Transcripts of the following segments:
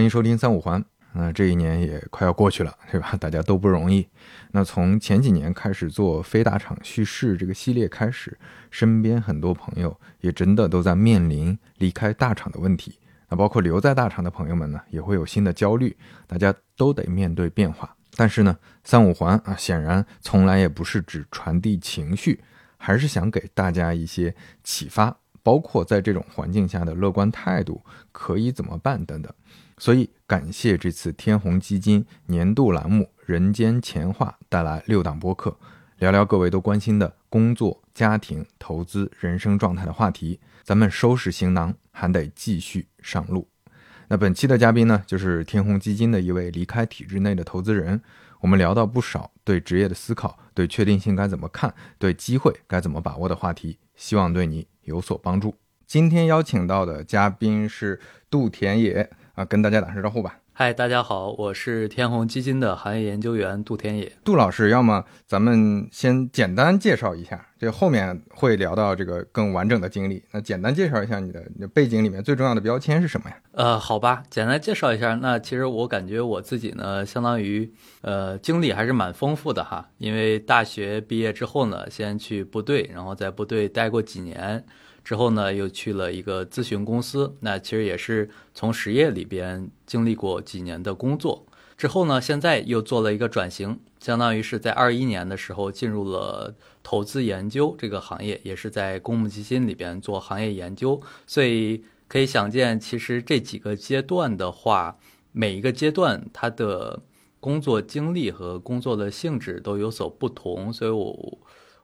欢迎收听三五环。那这一年也快要过去了，对吧？大家都不容易。那从前几年开始做非大厂叙事这个系列开始，身边很多朋友也真的都在面临离开大厂的问题。那包括留在大厂的朋友们呢，也会有新的焦虑。大家都得面对变化。但是呢，三五环啊，显然从来也不是只传递情绪，还是想给大家一些启发。包括在这种环境下的乐观态度，可以怎么办等等。所以感谢这次天弘基金年度栏目《人间钱话》带来六档播客，聊聊各位都关心的工作、家庭、投资、人生状态的话题。咱们收拾行囊，还得继续上路。那本期的嘉宾呢，就是天弘基金的一位离开体制内的投资人。我们聊到不少对职业的思考，对确定性该怎么看，对机会该怎么把握的话题，希望对你。有所帮助。今天邀请到的嘉宾是杜田野啊，跟大家打声招呼吧。嗨，大家好，我是天弘基金的行业研究员杜天野。杜老师，要么咱们先简单介绍一下，这后面会聊到这个更完整的经历。那简单介绍一下你的背景里面最重要的标签是什么呀？呃，好吧，简单介绍一下。那其实我感觉我自己呢，相当于呃经历还是蛮丰富的哈。因为大学毕业之后呢，先去部队，然后在部队待过几年。之后呢，又去了一个咨询公司，那其实也是从实业里边经历过几年的工作。之后呢，现在又做了一个转型，相当于是在二一年的时候进入了投资研究这个行业，也是在公募基金里边做行业研究。所以可以想见，其实这几个阶段的话，每一个阶段它的工作经历和工作的性质都有所不同，所以我。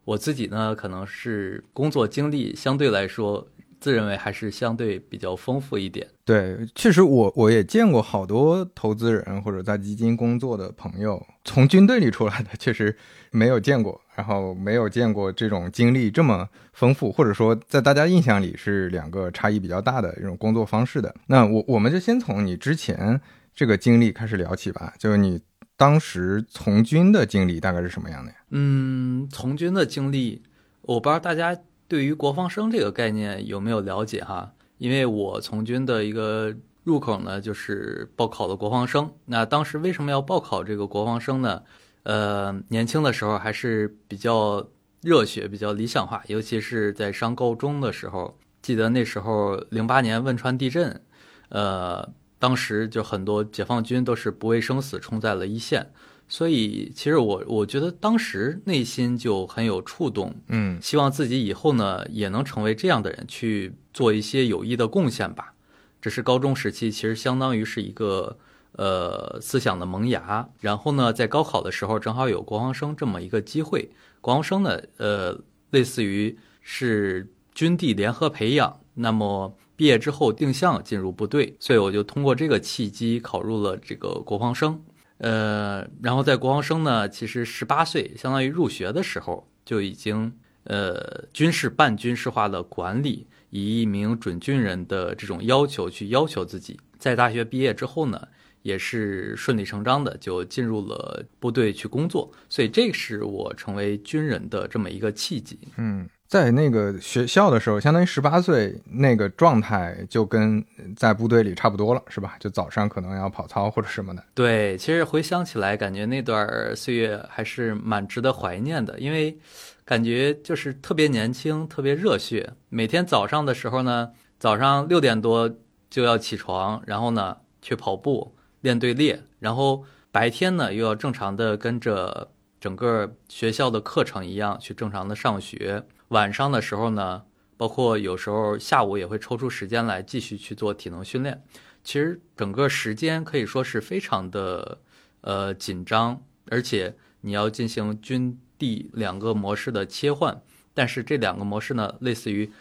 我自己呢，可能是工作经历相对来说，自认为还是相对比较丰富一点。对，确实我我也见过好多投资人或者在基金工作的朋友，从军队里出来的，确实没有见过，然后没有见过这种经历这么丰富，或者说在大家印象里是两个差异比较大的这种工作方式的。那我我们就先从你之前这个经历开始聊起吧，就是你。当时从军的经历大概是什么样的呀？嗯，从军的经历，我不知道大家对于国防生这个概念有没有了解哈？因为我从军的一个入口呢，就是报考的国防生。那当时为什么要报考这个国防生呢？呃，年轻的时候还是比较热血、比较理想化，尤其是在上高中的时候，记得那时候零八年汶川地震，呃。当时就很多解放军都是不畏生死冲在了一线，所以其实我我觉得当时内心就很有触动，嗯，希望自己以后呢也能成为这样的人，去做一些有益的贡献吧。这是高中时期，其实相当于是一个呃思想的萌芽。然后呢，在高考的时候正好有国防生这么一个机会，国防生呢，呃，类似于是军地联合培养，那么。毕业之后定向进入部队，所以我就通过这个契机考入了这个国防生。呃，然后在国防生呢，其实十八岁，相当于入学的时候就已经呃军事半军事化的管理，以一名准军人的这种要求去要求自己。在大学毕业之后呢，也是顺理成章的就进入了部队去工作，所以这是我成为军人的这么一个契机。嗯。在那个学校的时候，相当于十八岁那个状态，就跟在部队里差不多了，是吧？就早上可能要跑操或者什么的。对，其实回想起来，感觉那段岁月还是蛮值得怀念的，因为感觉就是特别年轻，特别热血。每天早上的时候呢，早上六点多就要起床，然后呢去跑步练队列，然后白天呢又要正常的跟着整个学校的课程一样去正常的上学。晚上的时候呢，包括有时候下午也会抽出时间来继续去做体能训练。其实整个时间可以说是非常的呃紧张，而且你要进行军地两个模式的切换。但是这两个模式呢，类似于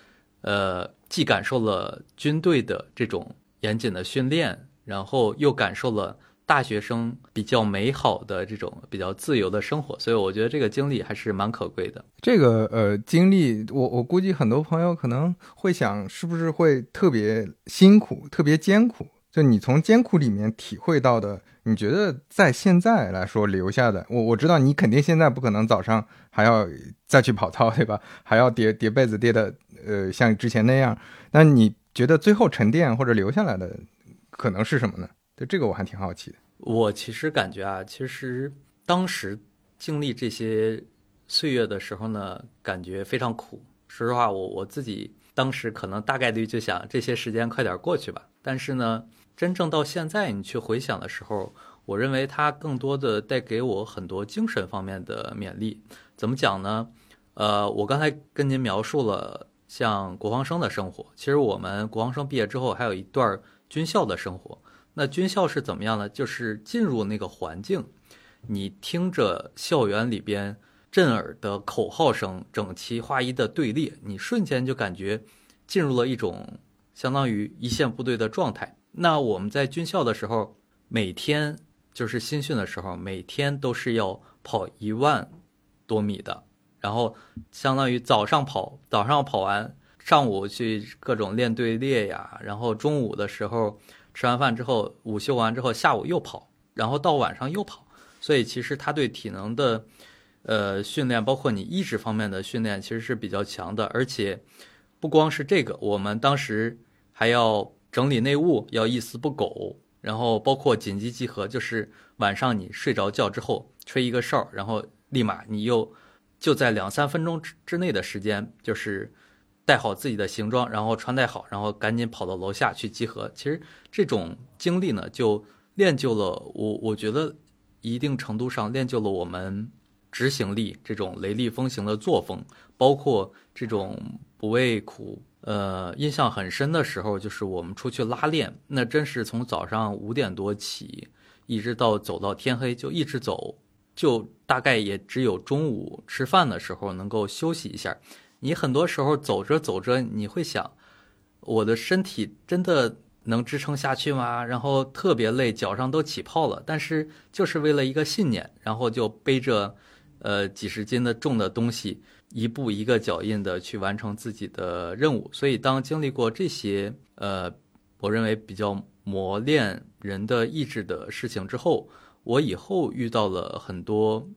呃既感受了军队的这种严谨的训练，然后又感受了。大学生比较美好的这种比较自由的生活，所以我觉得这个经历还是蛮可贵的。这个呃经历，我我估计很多朋友可能会想，是不是会特别辛苦、特别艰苦？就你从艰苦里面体会到的，你觉得在现在来说留下的，我我知道你肯定现在不可能早上还要 再去跑操，对吧？还要叠叠被子叠的呃像之前那样。那你觉得最后沉淀或者留下来的？可能是什么呢？对这个我还挺好奇的。我其实感觉啊，其实当时经历这些岁月的时候呢，感觉非常苦。说实话，我我自己当时可能大概率就想这些时间快点过去吧。但是呢，真正到现在你去回想的时候，我认为它更多的带给我很多精神方面的勉励。怎么讲呢？呃，我刚才跟您描述了像国防生的生活，其实我们国防生毕业之后还有一段军校的生活。那军校是怎么样呢？就是进入那个环境，你听着校园里边震耳的口号声、整齐划一的队列，你瞬间就感觉进入了一种相当于一线部队的状态。那我们在军校的时候，每天就是新训的时候，每天都是要跑一万多米的，然后相当于早上跑，早上跑完，上午去各种练队列呀，然后中午的时候。吃完饭之后，午休完之后，下午又跑，然后到晚上又跑，所以其实他对体能的，呃，训练，包括你意志方面的训练，其实是比较强的。而且，不光是这个，我们当时还要整理内务，要一丝不苟，然后包括紧急集合，就是晚上你睡着觉之后吹一个哨，然后立马你又就在两三分钟之之内的时间，就是。带好自己的行装，然后穿戴好，然后赶紧跑到楼下去集合。其实这种经历呢，就练就了我，我觉得一定程度上练就了我们执行力，这种雷厉风行的作风，包括这种不畏苦。呃，印象很深的时候，就是我们出去拉练，那真是从早上五点多起，一直到走到天黑，就一直走，就大概也只有中午吃饭的时候能够休息一下。你很多时候走着走着，你会想，我的身体真的能支撑下去吗？然后特别累，脚上都起泡了。但是就是为了一个信念，然后就背着，呃，几十斤的重的东西，一步一个脚印的去完成自己的任务。所以当经历过这些，呃，我认为比较磨练人的意志的事情之后，我以后遇到了很多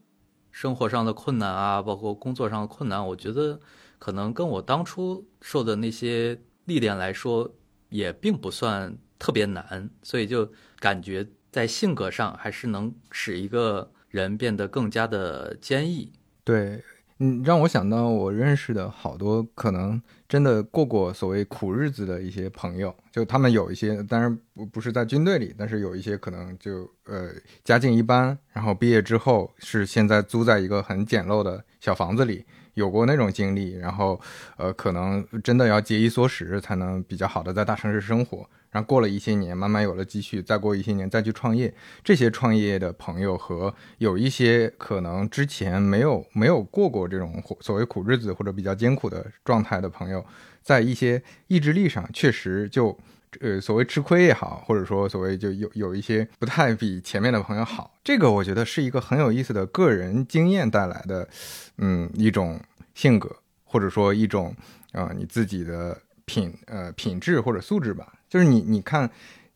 生活上的困难啊，包括工作上的困难，我觉得。可能跟我当初受的那些历练来说，也并不算特别难，所以就感觉在性格上还是能使一个人变得更加的坚毅。对，嗯，让我想到我认识的好多可能真的过过所谓苦日子的一些朋友，就他们有一些，当然不不是在军队里，但是有一些可能就呃家境一般，然后毕业之后是现在租在一个很简陋的小房子里。有过那种经历，然后，呃，可能真的要节衣缩食才能比较好的在大城市生活。然后过了一些年，慢慢有了积蓄，再过一些年再去创业。这些创业的朋友和有一些可能之前没有没有过过这种所谓苦日子或者比较艰苦的状态的朋友，在一些意志力上确实就。呃，所谓吃亏也好，或者说所谓就有有一些不太比前面的朋友好，这个我觉得是一个很有意思的个人经验带来的，嗯，一种性格，或者说一种啊你自己的品呃品质或者素质吧。就是你你看，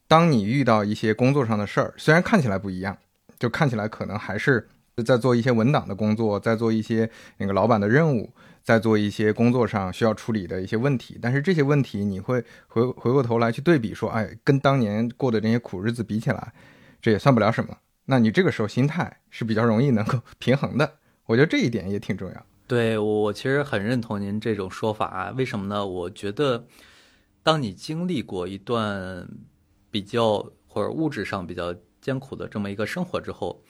当你遇到一些工作上的事儿，虽然看起来不一样，就看起来可能还是在做一些文档的工作，在做一些那个老板的任务。在做一些工作上需要处理的一些问题，但是这些问题你会回回过头来去对比，说，哎，跟当年过的那些苦日子比起来，这也算不了什么。那你这个时候心态是比较容易能够平衡的，我觉得这一点也挺重要。对我其实很认同您这种说法，为什么呢？我觉得，当你经历过一段比较或者物质上比较艰苦的这么一个生活之后，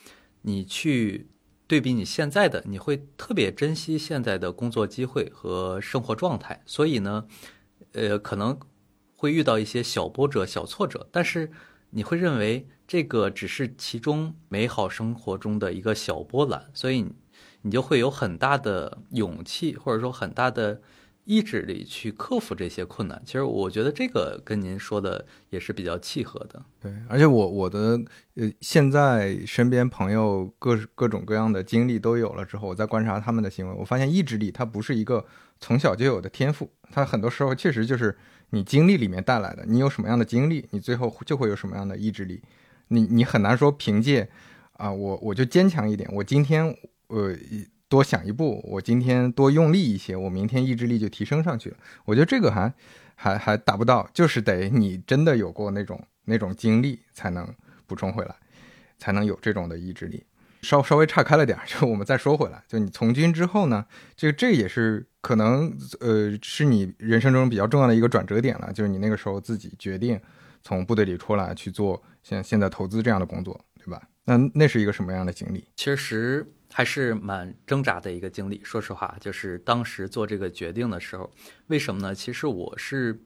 你去。对比你现在的，你会特别珍惜现在的工作机会和生活状态，所以呢，呃，可能会遇到一些小波折、小挫折，但是你会认为这个只是其中美好生活中的一个小波澜，所以你就会有很大的勇气，或者说很大的。意志力去克服这些困难，其实我觉得这个跟您说的也是比较契合的。对，而且我我的呃，现在身边朋友各各种各样的经历都有了之后，我再观察他们的行为，我发现意志力它不是一个从小就有的天赋，它很多时候确实就是你经历里面带来的。你有什么样的经历，你最后就会有什么样的意志力。你你很难说凭借啊，我我就坚强一点，我今天呃。多想一步，我今天多用力一些，我明天意志力就提升上去了。我觉得这个还还还达不到，就是得你真的有过那种那种经历才能补充回来，才能有这种的意志力。稍稍微岔开了点，就我们再说回来，就你从军之后呢，这个这也是可能呃是你人生中比较重要的一个转折点了，就是你那个时候自己决定从部队里出来去做像现在投资这样的工作，对吧？那那是一个什么样的经历？其实还是蛮挣扎的一个经历。说实话，就是当时做这个决定的时候，为什么呢？其实我是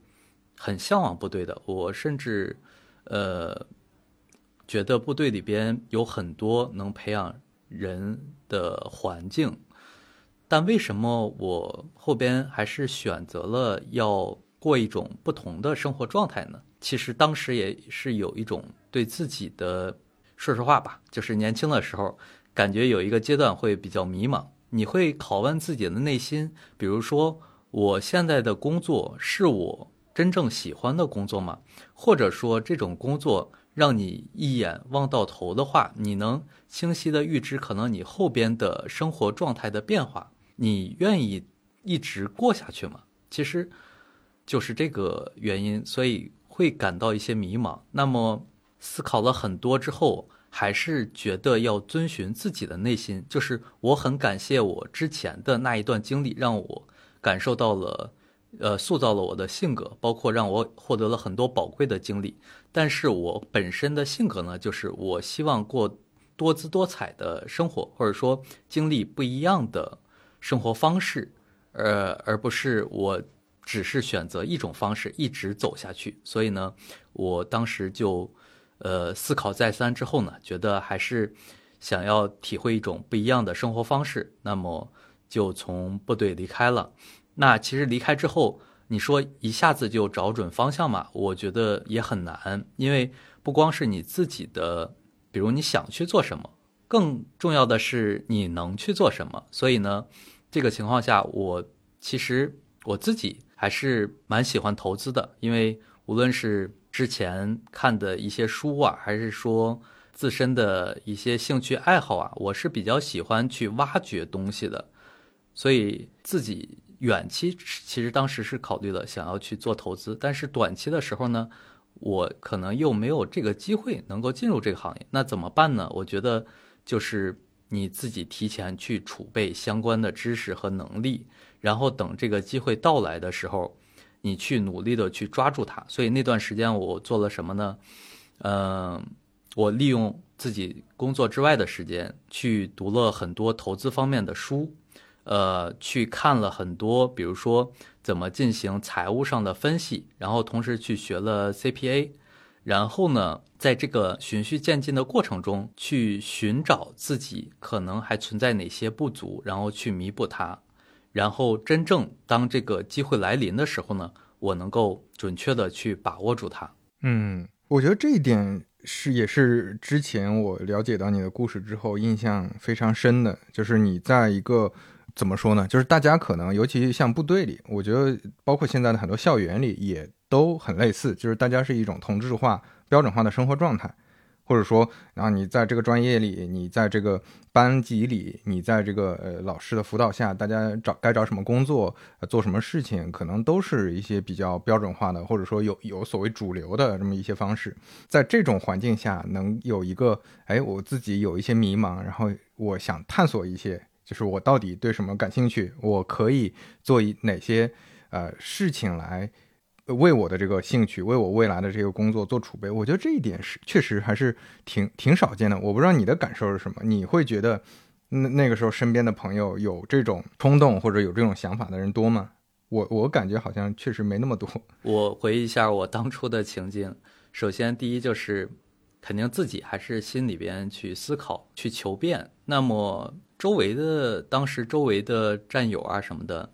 很向往部队的，我甚至呃。觉得部队里边有很多能培养人的环境，但为什么我后边还是选择了要过一种不同的生活状态呢？其实当时也是有一种对自己的，说实话吧，就是年轻的时候，感觉有一个阶段会比较迷茫，你会拷问自己的内心，比如说我现在的工作是我真正喜欢的工作吗？或者说这种工作？让你一眼望到头的话，你能清晰的预知可能你后边的生活状态的变化。你愿意一直过下去吗？其实，就是这个原因，所以会感到一些迷茫。那么思考了很多之后，还是觉得要遵循自己的内心。就是我很感谢我之前的那一段经历，让我感受到了。呃，塑造了我的性格，包括让我获得了很多宝贵的经历。但是我本身的性格呢，就是我希望过多姿多彩的生活，或者说经历不一样的生活方式，呃，而不是我只是选择一种方式一直走下去。所以呢，我当时就呃思考再三之后呢，觉得还是想要体会一种不一样的生活方式，那么就从部队离开了。那其实离开之后，你说一下子就找准方向嘛？我觉得也很难，因为不光是你自己的，比如你想去做什么，更重要的是你能去做什么。所以呢，这个情况下，我其实我自己还是蛮喜欢投资的，因为无论是之前看的一些书啊，还是说自身的一些兴趣爱好啊，我是比较喜欢去挖掘东西的，所以自己。远期其实当时是考虑了想要去做投资，但是短期的时候呢，我可能又没有这个机会能够进入这个行业，那怎么办呢？我觉得就是你自己提前去储备相关的知识和能力，然后等这个机会到来的时候，你去努力的去抓住它。所以那段时间我做了什么呢？嗯，我利用自己工作之外的时间去读了很多投资方面的书。呃，去看了很多，比如说怎么进行财务上的分析，然后同时去学了 CPA，然后呢，在这个循序渐进的过程中，去寻找自己可能还存在哪些不足，然后去弥补它，然后真正当这个机会来临的时候呢，我能够准确的去把握住它。嗯，我觉得这一点是也是之前我了解到你的故事之后印象非常深的，就是你在一个。怎么说呢？就是大家可能，尤其像部队里，我觉得包括现在的很多校园里也都很类似，就是大家是一种同质化、标准化的生活状态，或者说，然后你在这个专业里，你在这个班级里，你在这个呃老师的辅导下，大家找该找什么工作、做什么事情，可能都是一些比较标准化的，或者说有有所谓主流的这么一些方式。在这种环境下，能有一个，哎，我自己有一些迷茫，然后我想探索一些。就是我到底对什么感兴趣？我可以做一哪些呃事情来为我的这个兴趣，为我未来的这个工作做储备？我觉得这一点是确实还是挺挺少见的。我不知道你的感受是什么？你会觉得那那个时候身边的朋友有这种冲动或者有这种想法的人多吗？我我感觉好像确实没那么多。我回忆一下我当初的情境，首先第一就是肯定自己还是心里边去思考、去求变。那么。周围的当时周围的战友啊什么的，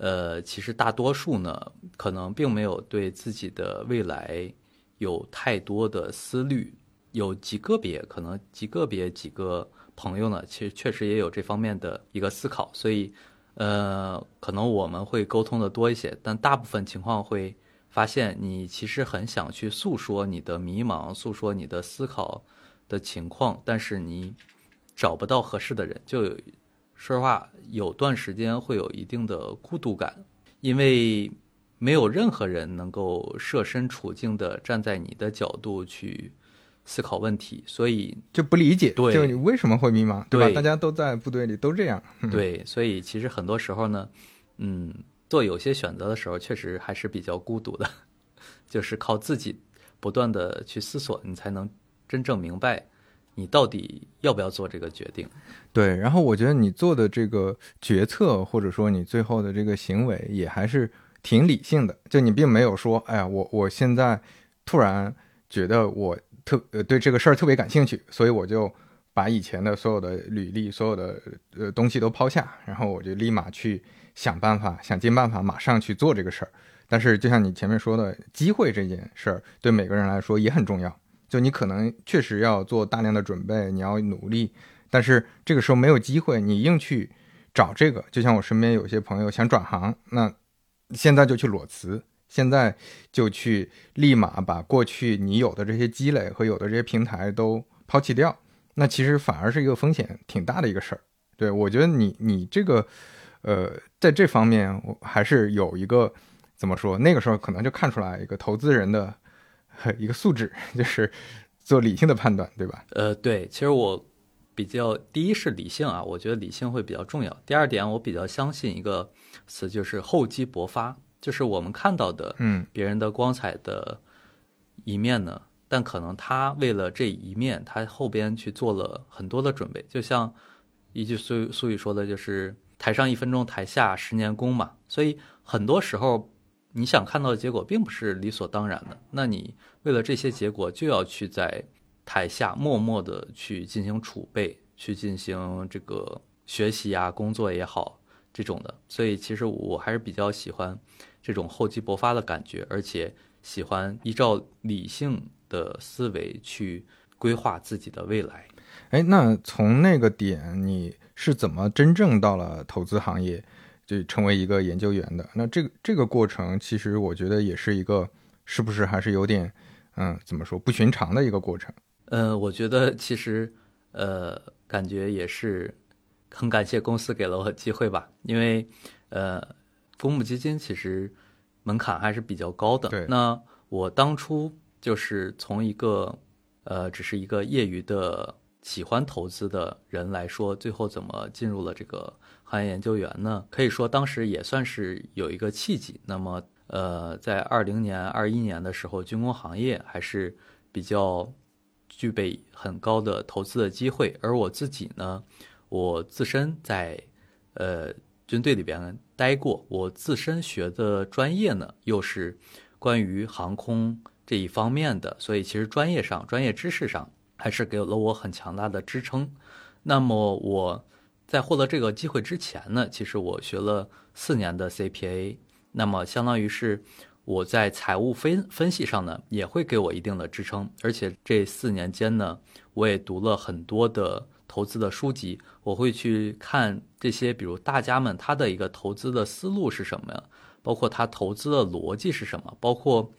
呃，其实大多数呢，可能并没有对自己的未来有太多的思虑，有极个别可能极个别几个朋友呢，其实确实也有这方面的一个思考，所以，呃，可能我们会沟通的多一些，但大部分情况会发现，你其实很想去诉说你的迷茫，诉说你的思考的情况，但是你。找不到合适的人，就有说实话，有段时间会有一定的孤独感，因为没有任何人能够设身处境的站在你的角度去思考问题，所以就不理解，对就你为什么会迷茫，对吧？对大家都在部队里都这样，嗯，对，所以其实很多时候呢，嗯，做有些选择的时候，确实还是比较孤独的，就是靠自己不断的去思索，你才能真正明白你到底要不要做这个决定。对。然后我觉得你做的这个决策，或者说你最后的这个行为，也还是挺理性的。就你并没有说，哎呀，我我现在突然觉得我特呃对这个事儿特别感兴趣，所以我就把以前的所有的履历、所有的呃东西都抛下，然后我就立马去想办法，想尽办法马上去做这个事儿。但是就像你前面说的，机会这件事儿对每个人来说也很重要。就你可能确实要做大量的准备，你要努力，但是这个时候没有机会，你硬去找这个，就像我身边有些朋友想转行，那现在就去裸辞，现在就去立马把过去你有的这些积累和有的这些平台都抛弃掉，那其实反而是一个风险挺大的一个事儿。对我觉得你你这个呃，在这方面我还是有一个怎么说，那个时候可能就看出来一个投资人的 一个素质，就是做理性的判断，对吧？呃，对，其实我比较第一是理性啊，我觉得理性会比较重要。第二点，我比较相信一个词，就是厚积薄发，就是我们看到的嗯别人的光彩的一面呢，但可能他为了这一面，他后边去做了很多的准备。就像一句俗俗语说的，就是“台上一分钟，台下十年功”嘛。所以很多时候，你想看到的结果并不是理所当然的。那你为了这些结果，就要去在台下默默的去进行储备，去进行这个学习啊、工作也好这种的。所以其实我还是比较喜欢这种厚积薄发的感觉，而且喜欢依照理性的思维去规划自己的未来。哎，那从那个点你是怎么真正到了投资行业，就成为一个研究员的？那这个这个过程，其实我觉得也是一个，是不是还是有点，嗯，怎么说不寻常的一个过程？呃，我觉得其实呃，感觉也是很感谢公司给了我机会吧，因为呃，公募基金其实门槛还是比较高的。对那我当初就是从一个呃，只是一个业余的喜欢投资的人来说，最后怎么进入了这个行业研究员呢？可以说当时也算是有一个契机。那么呃，在二零年、二一年的时候，军工行业还是比较具备很高的投资的机会，而我自己呢，我自身在呃军队里边待过，我自身学的专业呢又是关于航空这一方面的，所以其实专业上、专业知识上还是给了我很强大的支撑。那么我在获得这个机会之前呢，其实我学了四年的 CPA，那么相当于是我在财务分分析上呢，也会给我一定的支撑。而且这四年间呢，我也读了很多的投资的书籍，我会去看这些，比如大家们他的一个投资的思路是什么呀，包括他投资的逻辑是什么，包括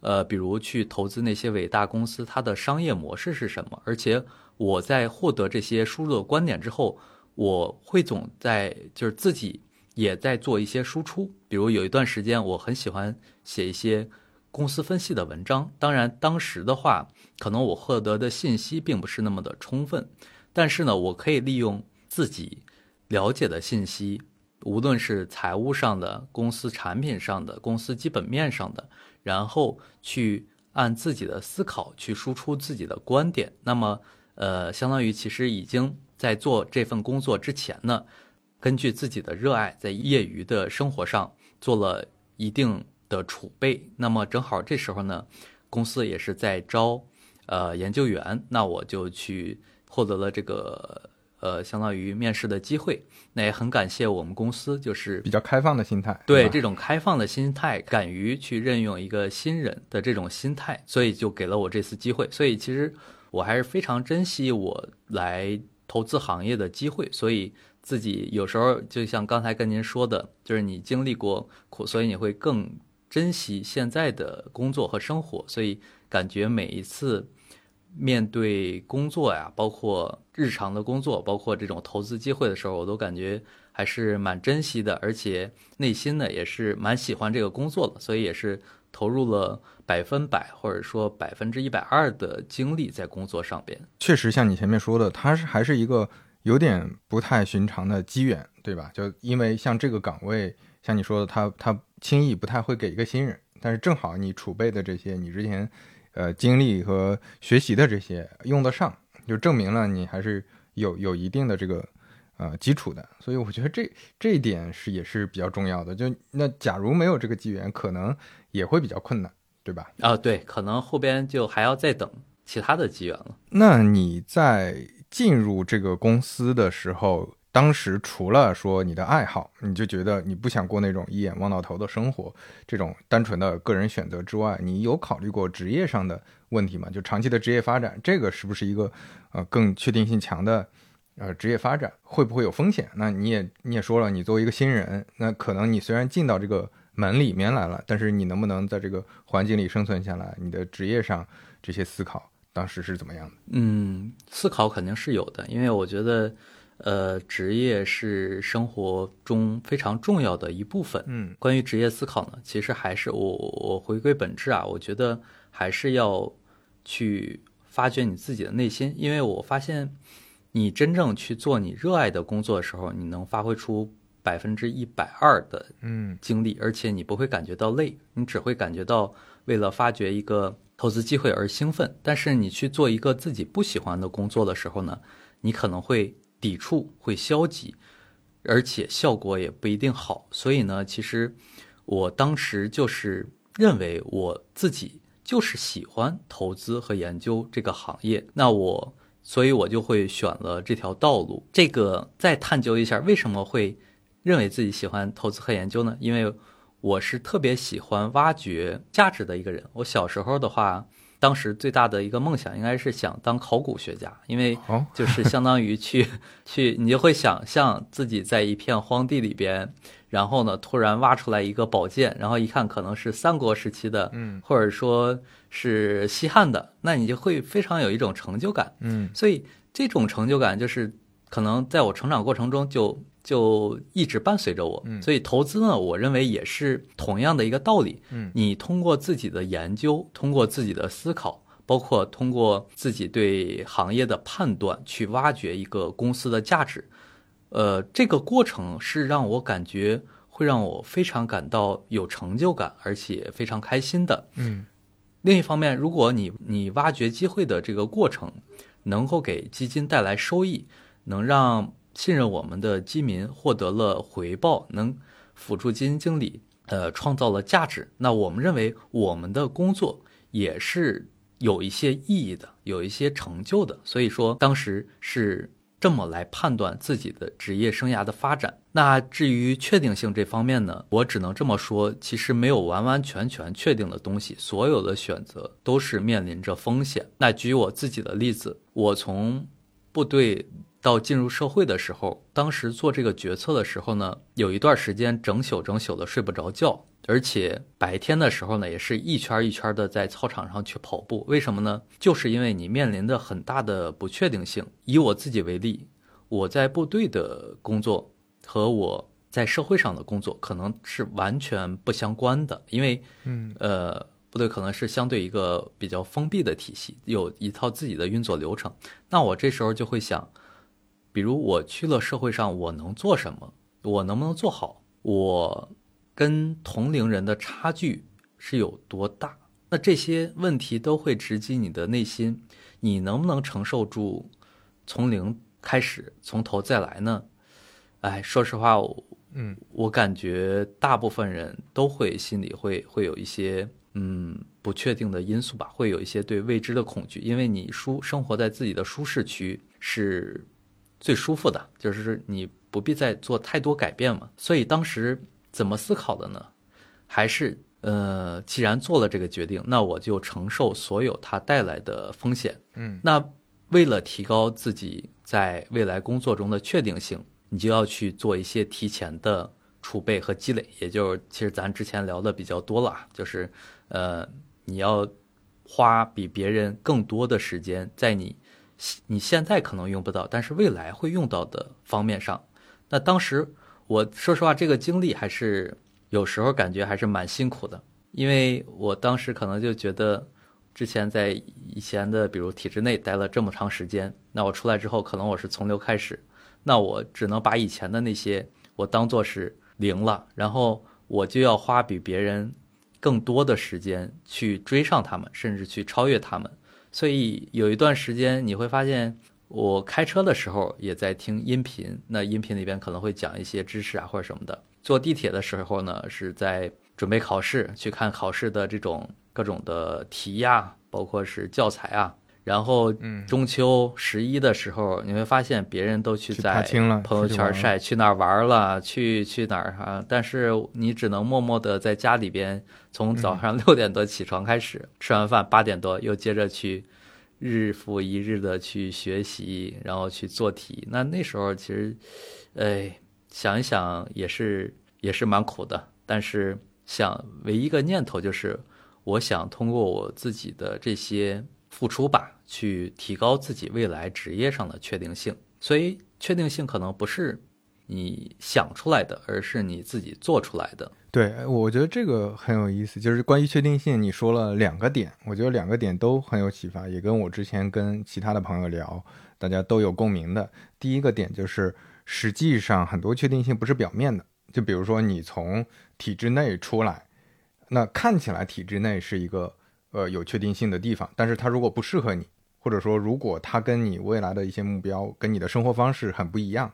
呃，比如去投资那些伟大公司，它的商业模式是什么。而且我在获得这些输入的观点之后，我会总在就是自己也在做一些输出。比如有一段时间，我很喜欢写一些公司分析的文章。当然，当时的话，可能我获得的信息并不是那么的充分，但是呢，我可以利用自己了解的信息，无论是财务上的、公司产品上的、公司基本面上的，然后去按自己的思考去输出自己的观点。那么，呃，相当于其实已经在做这份工作之前呢，根据自己的热爱，在业余的生活上做了一定的储备。那么正好这时候呢，公司也是在招呃研究员，那我就去获得了这个呃相当于面试的机会。那也很感谢我们公司，就是比较开放的心态，对这种开放的心态，敢于去任用一个新人的这种心态，所以就给了我这次机会。所以其实我还是非常珍惜我来投资行业的机会。所以自己有时候就像刚才跟您说的，就是你经历过苦，所以你会更珍惜现在的工作和生活。所以感觉每一次面对工作呀，包括日常的工作，包括这种投资机会的时候，我都感觉还是蛮珍惜的，而且内心呢也是蛮喜欢这个工作的，所以也是投入了百分百或者说百分之一百二的精力在工作上边。确实，像你前面说的，它是还是一个有点不太寻常的机缘，对吧？就因为像这个岗位，像你说的，他他轻易不太会给一个新人，但是正好你储备的这些，你之前。呃，经历和学习的这些用得上，就证明了你还是有有一定的这个呃基础的，所以我觉得这这一点是也是比较重要的。就那假如没有这个机缘，可能也会比较困难，对吧？啊，对，可能后边就还要再等其他的机缘了。那你在进入这个公司的时候？当时除了说你的爱好，你就觉得你不想过那种一眼望到头的生活，这种单纯的个人选择之外，你有考虑过职业上的问题吗？就长期的职业发展，这个是不是一个呃更确定性强的呃职业发展？会不会有风险？那你也你也说了，你作为一个新人，那可能你虽然进到这个门里面来了，但是你能不能在这个环境里生存下来？你的职业上这些思考当时是怎么样的？嗯，思考肯定是有的，因为我觉得。呃，职业是生活中非常重要的一部分。嗯，关于职业思考呢，其实还是我我回归本质啊，我觉得还是要去发掘你自己的内心，因为我发现你真正去做你热爱的工作的时候，你能发挥出百分之一百二的嗯精力，而且你不会感觉到累，你只会感觉到为了发掘一个投资机会而兴奋。但是你去做一个自己不喜欢的工作的时候呢，你可能会。抵触会消极，而且效果也不一定好。所以呢，其实我当时就是认为我自己就是喜欢投资和研究这个行业。那我，所以我就会选了这条道路。这个再探究一下，为什么会认为自己喜欢投资和研究呢？因为我是特别喜欢挖掘价值的一个人。我小时候的话。当时最大的一个梦想应该是想当考古学家，因为就是相当于去 去，你就会想象自己在一片荒地里边，然后呢突然挖出来一个宝剑，然后一看可能是三国时期的，嗯，或者说是西汉的，那你就会非常有一种成就感，嗯，所以这种成就感就是可能在我成长过程中就。就一直伴随着我，所以投资呢，我认为也是同样的一个道理。嗯，你通过自己的研究，通过自己的思考，包括通过自己对行业的判断，去挖掘一个公司的价值。呃，这个过程是让我感觉会让我非常感到有成就感，而且非常开心的。嗯，另一方面，如果你你挖掘机会的这个过程能够给基金带来收益，能让信任我们的基民获得了回报，能辅助基金经理，呃，创造了价值。那我们认为我们的工作也是有一些意义的，有一些成就的。所以说，当时是这么来判断自己的职业生涯的发展。那至于确定性这方面呢，我只能这么说，其实没有完完全全确定的东西，所有的选择都是面临着风险。那举我自己的例子，我从部队。到进入社会的时候，当时做这个决策的时候呢，有一段时间整宿整宿的睡不着觉，而且白天的时候呢，也是一圈一圈的在操场上去跑步。为什么呢？就是因为你面临的很大的不确定性。以我自己为例，我在部队的工作和我在社会上的工作可能是完全不相关的，因为，嗯，呃，部队可能是相对一个比较封闭的体系，有一套自己的运作流程。那我这时候就会想。比如我去了社会上，我能做什么？我能不能做好？我跟同龄人的差距是有多大？那这些问题都会直击你的内心，你能不能承受住从零开始，从头再来呢？哎，说实话，嗯，我感觉大部分人都会心里会会有一些嗯不确定的因素吧，会有一些对未知的恐惧，因为你舒生活在自己的舒适区是。最舒服的就是你不必再做太多改变嘛，所以当时怎么思考的呢？还是呃，既然做了这个决定，那我就承受所有它带来的风险。嗯，那为了提高自己在未来工作中的确定性，你就要去做一些提前的储备和积累。也就是其实咱之前聊的比较多了，就是呃，你要花比别人更多的时间在你你现在可能用不到，但是未来会用到的方面上。那当时我说实话，这个经历还是有时候感觉还是蛮辛苦的，因为我当时可能就觉得，之前在以前的比如体制内待了这么长时间，那我出来之后，可能我是从头开始，那我只能把以前的那些我当做是零了，然后我就要花比别人更多的时间去追上他们，甚至去超越他们。所以有一段时间你会发现，我开车的时候也在听音频，那音频里边可能会讲一些知识啊或者什么的。坐地铁的时候呢，是在准备考试，去看考试的这种各种的题呀，包括是教材啊。然后中秋十一的时候，你会发现别人都去在朋友圈晒去哪儿玩了，去去哪儿啊？但是你只能默默的在家里边，从早上六点多起床开始，吃完饭八点多又接着去日复一日的去学习，然后去做题。那那时候其实，哎，想一想也是也是蛮苦的。但是想唯一一个念头就是，我想通过我自己的这些。付出吧，去提高自己未来职业上的确定性。所以，确定性可能不是你想出来的，而是你自己做出来的。对，我觉得这个很有意思。就是关于确定性，你说了两个点，我觉得两个点都很有启发，也跟我之前跟其他的朋友聊，大家都有共鸣的。第一个点就是，实际上很多确定性不是表面的。就比如说，你从体制内出来，那看起来体制内是一个。呃，有确定性的地方，但是它如果不适合你，或者说如果它跟你未来的一些目标、跟你的生活方式很不一样，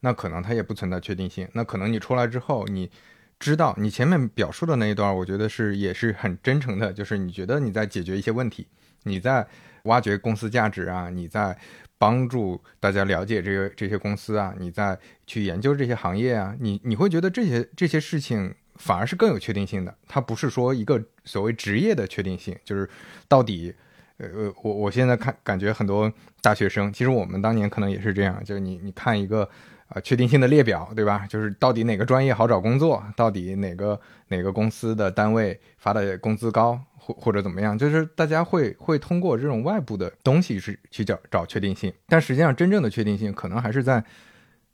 那可能它也不存在确定性。那可能你出来之后，你知道你前面表述的那一段，我觉得是也是很真诚的，就是你觉得你在解决一些问题，你在挖掘公司价值啊，你在帮助大家了解这个这些公司啊，你在去研究这些行业啊，你你会觉得这些这些事情。反而是更有确定性的，它不是说一个所谓职业的确定性，就是到底，呃，我我现在看感觉很多大学生，其实我们当年可能也是这样，就是你你看一个啊确定性的列表，对吧？就是到底哪个专业好找工作，到底哪个哪个公司的单位发的工资高，或或者怎么样，就是大家会会通过这种外部的东西是去找找确定性，但实际上真正的确定性可能还是在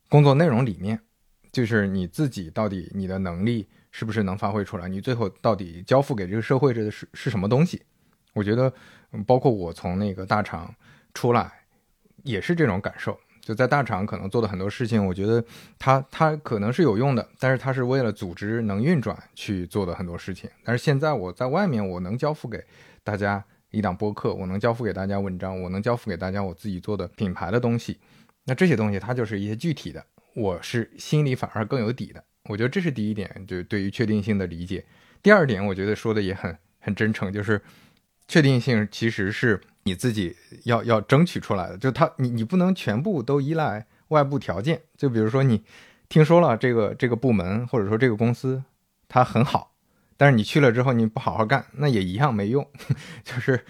工作内容里面，就是你自己到底你的能力。是不是能发挥出来？你最后到底交付给这个社会这是是什么东西？我觉得，包括我从那个大厂出来，也是这种感受。就在大厂可能做的很多事情，我觉得它它可能是有用的，但是它是为了组织能运转去做的很多事情。但是现在我在外面，我能交付给大家一档播客，我能交付给大家文章，我能交付给大家我自己做的品牌的东西。那这些东西它就是一些具体的，我是心里反而更有底的。我觉得这是第一点，就对于确定性的理解。第二点，我觉得说的也很很真诚，就是确定性其实是你自己要要争取出来的。就他，你你不能全部都依赖外部条件。就比如说，你听说了这个这个部门或者说这个公司它很好，但是你去了之后你不好好干，那也一样没用。就是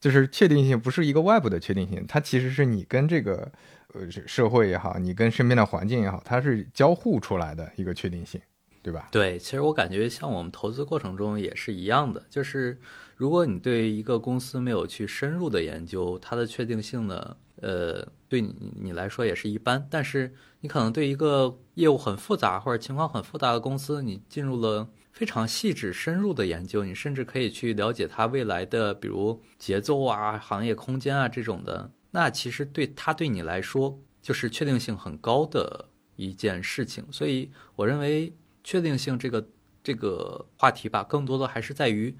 就是确定性不是一个外部的确定性，它其实是你跟这个。呃，社会也好，你跟身边的环境也好，它是交互出来的一个确定性，对吧？对，其实我感觉像我们投资过程中也是一样的，就是如果你对一个公司没有去深入的研究，它的确定性呢，呃，对你你来说也是一般。但是你可能对一个业务很复杂或者情况很复杂的公司，你进入了非常细致深入的研究，你甚至可以去了解它未来的，比如节奏啊、行业空间啊这种的。那其实对它对你来说就是确定性很高的一件事情，所以我认为确定性这个这个话题吧，更多的还是在于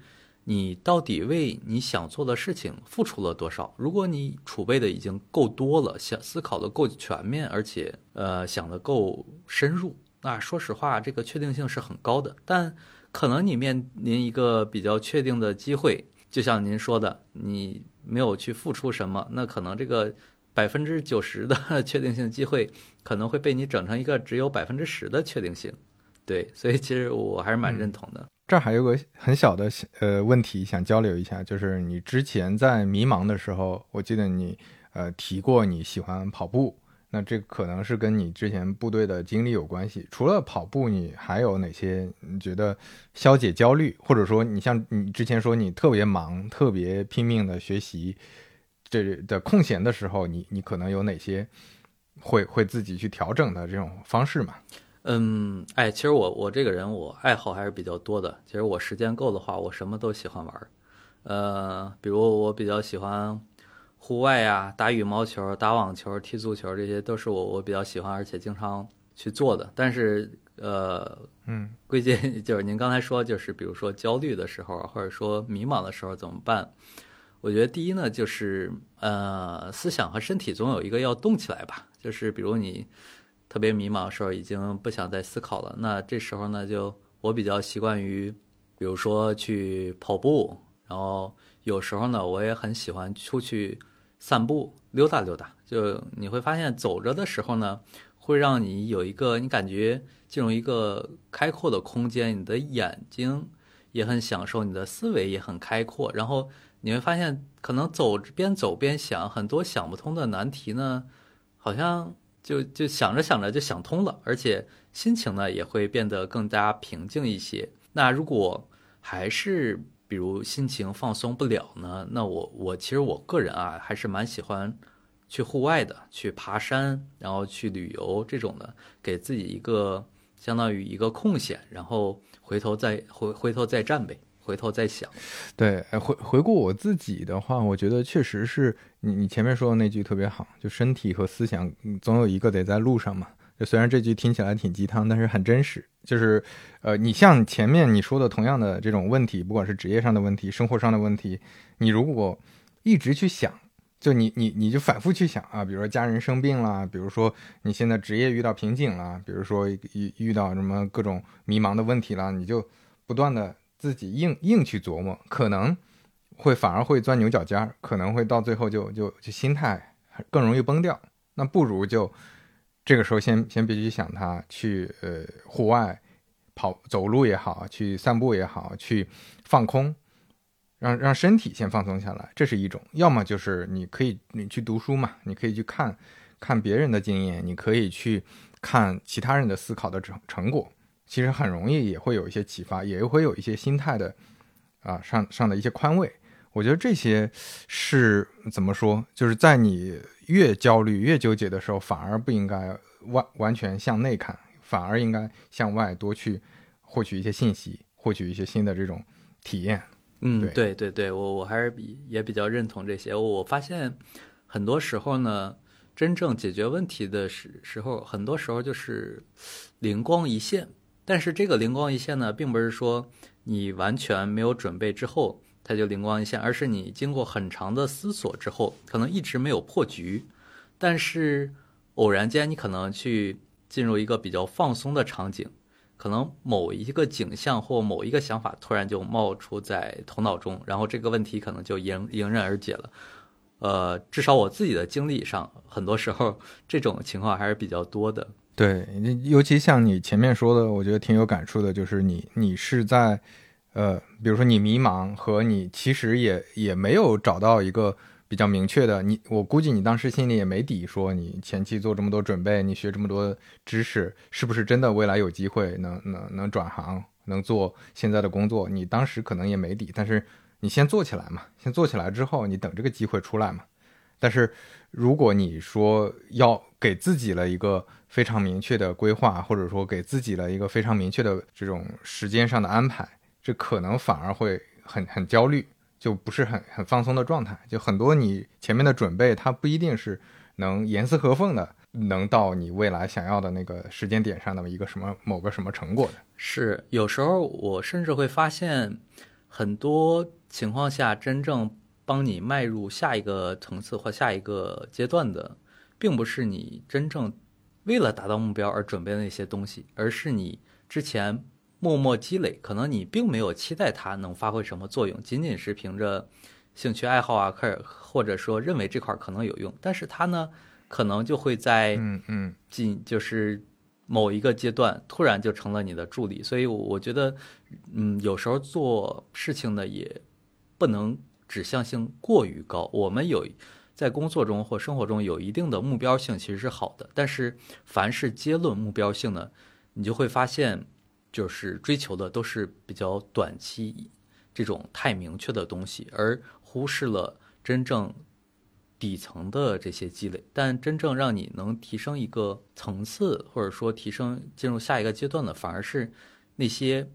你到底为你想做的事情付出了多少。如果你储备的已经够多了，想思考的够全面，而且呃想的够深入，那说实话，这个确定性是很高的。但可能你面临一个比较确定的机会。就像您说的，你没有去付出什么，那可能这个百分之九十的确定性机会可能会被你整成一个只有百分之十的确定性。对，所以其实我还是蛮认同的。这儿还有个很小的呃问题想交流一下，就是你之前在迷茫的时候，我记得你呃提过你喜欢跑步，那这可能是跟你之前部队的经历有关系。除了跑步，你还有哪些你觉得消解焦虑，或者说你像你之前说你特别忙、特别拼命的学习，这的空闲的时候，你你可能有哪些会会自己去调整的这种方式嘛？嗯，哎，其实我我这个人我爱好还是比较多的。其实我时间够的话，我什么都喜欢玩儿。呃，比如我比较喜欢。户外呀，打羽毛球、打网球、踢足球，这些都是我我比较喜欢而且经常去做的。但是，呃，嗯，归结就是您刚才说，就是比如说焦虑的时候，或者说迷茫的时候怎么办？我觉得第一呢，就是呃，思想和身体总有一个要动起来吧。就是比如你特别迷茫的时候，已经不想再思考了，那这时候呢，就我比较习惯于，比如说去跑步，然后有时候呢，我也很喜欢出去。散步溜达溜达，就你会发现走着的时候呢，会让你有一个你感觉进入一个开阔的空间，你的眼睛也很享受，你的思维也很开阔。然后你会发现，可能走边走边想很多想不通的难题呢，好像就就想着想着就想通了，而且心情呢也会变得更加平静一些。那如果还是。比如心情放松不了呢，那我我其实我个人啊还是蛮喜欢去户外的，去爬山，然后去旅游这种的，给自己一个相当于一个空闲，然后回头再回回头再战呗，回头再想。对，回回顾我自己的话，我觉得确实是你你前面说的那句特别好，就身体和思想总有一个得在路上嘛。就虽然这句听起来挺鸡汤，但是很真实。就是，呃，你像前面你说的同样的这种问题，不管是职业上的问题、生活上的问题，你如果一直去想，就你你你就反复去想啊，比如说家人生病了，比如说你现在职业遇到瓶颈了，比如说遇遇到什么各种迷茫的问题了，你就不断的自己硬硬去琢磨，可能会反而会钻牛角尖儿，可能会到最后就就就心态更容易崩掉。那不如就。这个时候，先先别去想它，去呃户外跑走路也好，去散步也好，去放空，让让身体先放松下来，这是一种。要么就是你可以你去读书嘛，你可以去看看别人的经验，你可以去看其他人的思考的成成果，其实很容易也会有一些启发，也会有一些心态的啊上上的一些宽慰。我觉得这些是怎么说，就是在你。越焦虑、越纠结的时候，反而不应该完完全向内看，反而应该向外多去获取一些信息，获取一些新的这种体验。嗯，对对对，我我还是比也比较认同这些。我发现很多时候呢，真正解决问题的时时候，很多时候就是灵光一现。但是这个灵光一现呢，并不是说你完全没有准备之后。它就灵光一现，而是你经过很长的思索之后，可能一直没有破局，但是偶然间你可能去进入一个比较放松的场景，可能某一个景象或某一个想法突然就冒出在头脑中，然后这个问题可能就迎迎刃而解了。呃，至少我自己的经历上，很多时候这种情况还是比较多的。对，尤其像你前面说的，我觉得挺有感触的，就是你你是在。呃，比如说你迷茫和你其实也也没有找到一个比较明确的，你我估计你当时心里也没底，说你前期做这么多准备，你学这么多知识，是不是真的未来有机会能能能转行，能做现在的工作？你当时可能也没底，但是你先做起来嘛，先做起来之后，你等这个机会出来嘛。但是如果你说要给自己了一个非常明确的规划，或者说给自己了一个非常明确的这种时间上的安排。这可能反而会很很焦虑，就不是很很放松的状态。就很多你前面的准备，它不一定是能严丝合缝的，能到你未来想要的那个时间点上的一个什么某个什么成果的。是有时候我甚至会发现，很多情况下真正帮你迈入下一个层次或下一个阶段的，并不是你真正为了达到目标而准备的那些东西，而是你之前。默默积累，可能你并没有期待它能发挥什么作用，仅仅是凭着兴趣爱好啊，或者或者说认为这块可能有用，但是它呢，可能就会在嗯嗯进就是某一个阶段突然就成了你的助力，所以我觉得，嗯，有时候做事情呢也不能指向性过于高，我们有。在工作中或生活中有一定的目标性，其实是好的。但是凡是结论目标性呢，你就会发现，就是追求的都是比较短期这种太明确的东西，而忽视了真正底层的这些积累。但真正让你能提升一个层次，或者说提升进入下一个阶段的，反而是那些。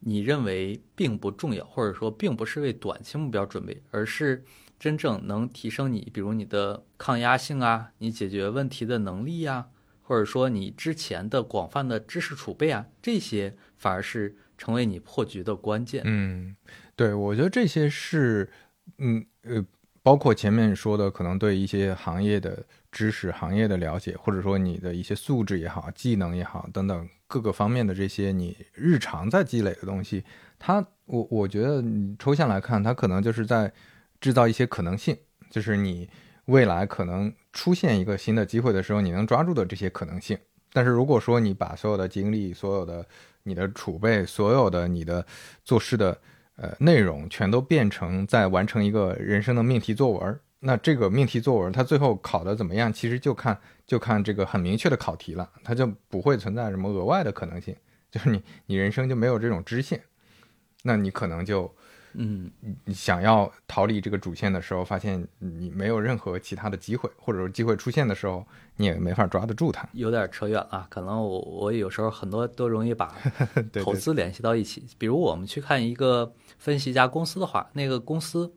你认为并不重要，或者说并不是为短期目标准备，而是真正能提升你，比如你的抗压性啊，你解决问题的能力呀，或者说你之前的广泛的知识储备啊，这些反而是成为你破局的关键。嗯，对，我觉得这些是，嗯呃，包括前面说的，可能对一些行业的知识、行业的了解，或者说你的一些素质也好、技能也好等等。各个方面的这些你日常在积累的东西，它我我觉得你抽象来看，它可能就是在制造一些可能性，就是你未来可能出现一个新的机会的时候，你能抓住的这些可能性。但是如果说你把所有的精力、所有的你的储备、所有的你的做事的呃内容，全都变成在完成一个人生的命题作文。那这个命题作文，它最后考的怎么样？其实就看就看这个很明确的考题了，它就不会存在什么额外的可能性。就是你你人生就没有这种支线，那你可能就嗯，你想要逃离这个主线的时候，发现你没有任何其他的机会，或者说机会出现的时候，你也没法抓得住它。有点扯远了，可能我我有时候很多都容易把投资联系到一起。比如我们去看一个分析一家公司的话，那个公司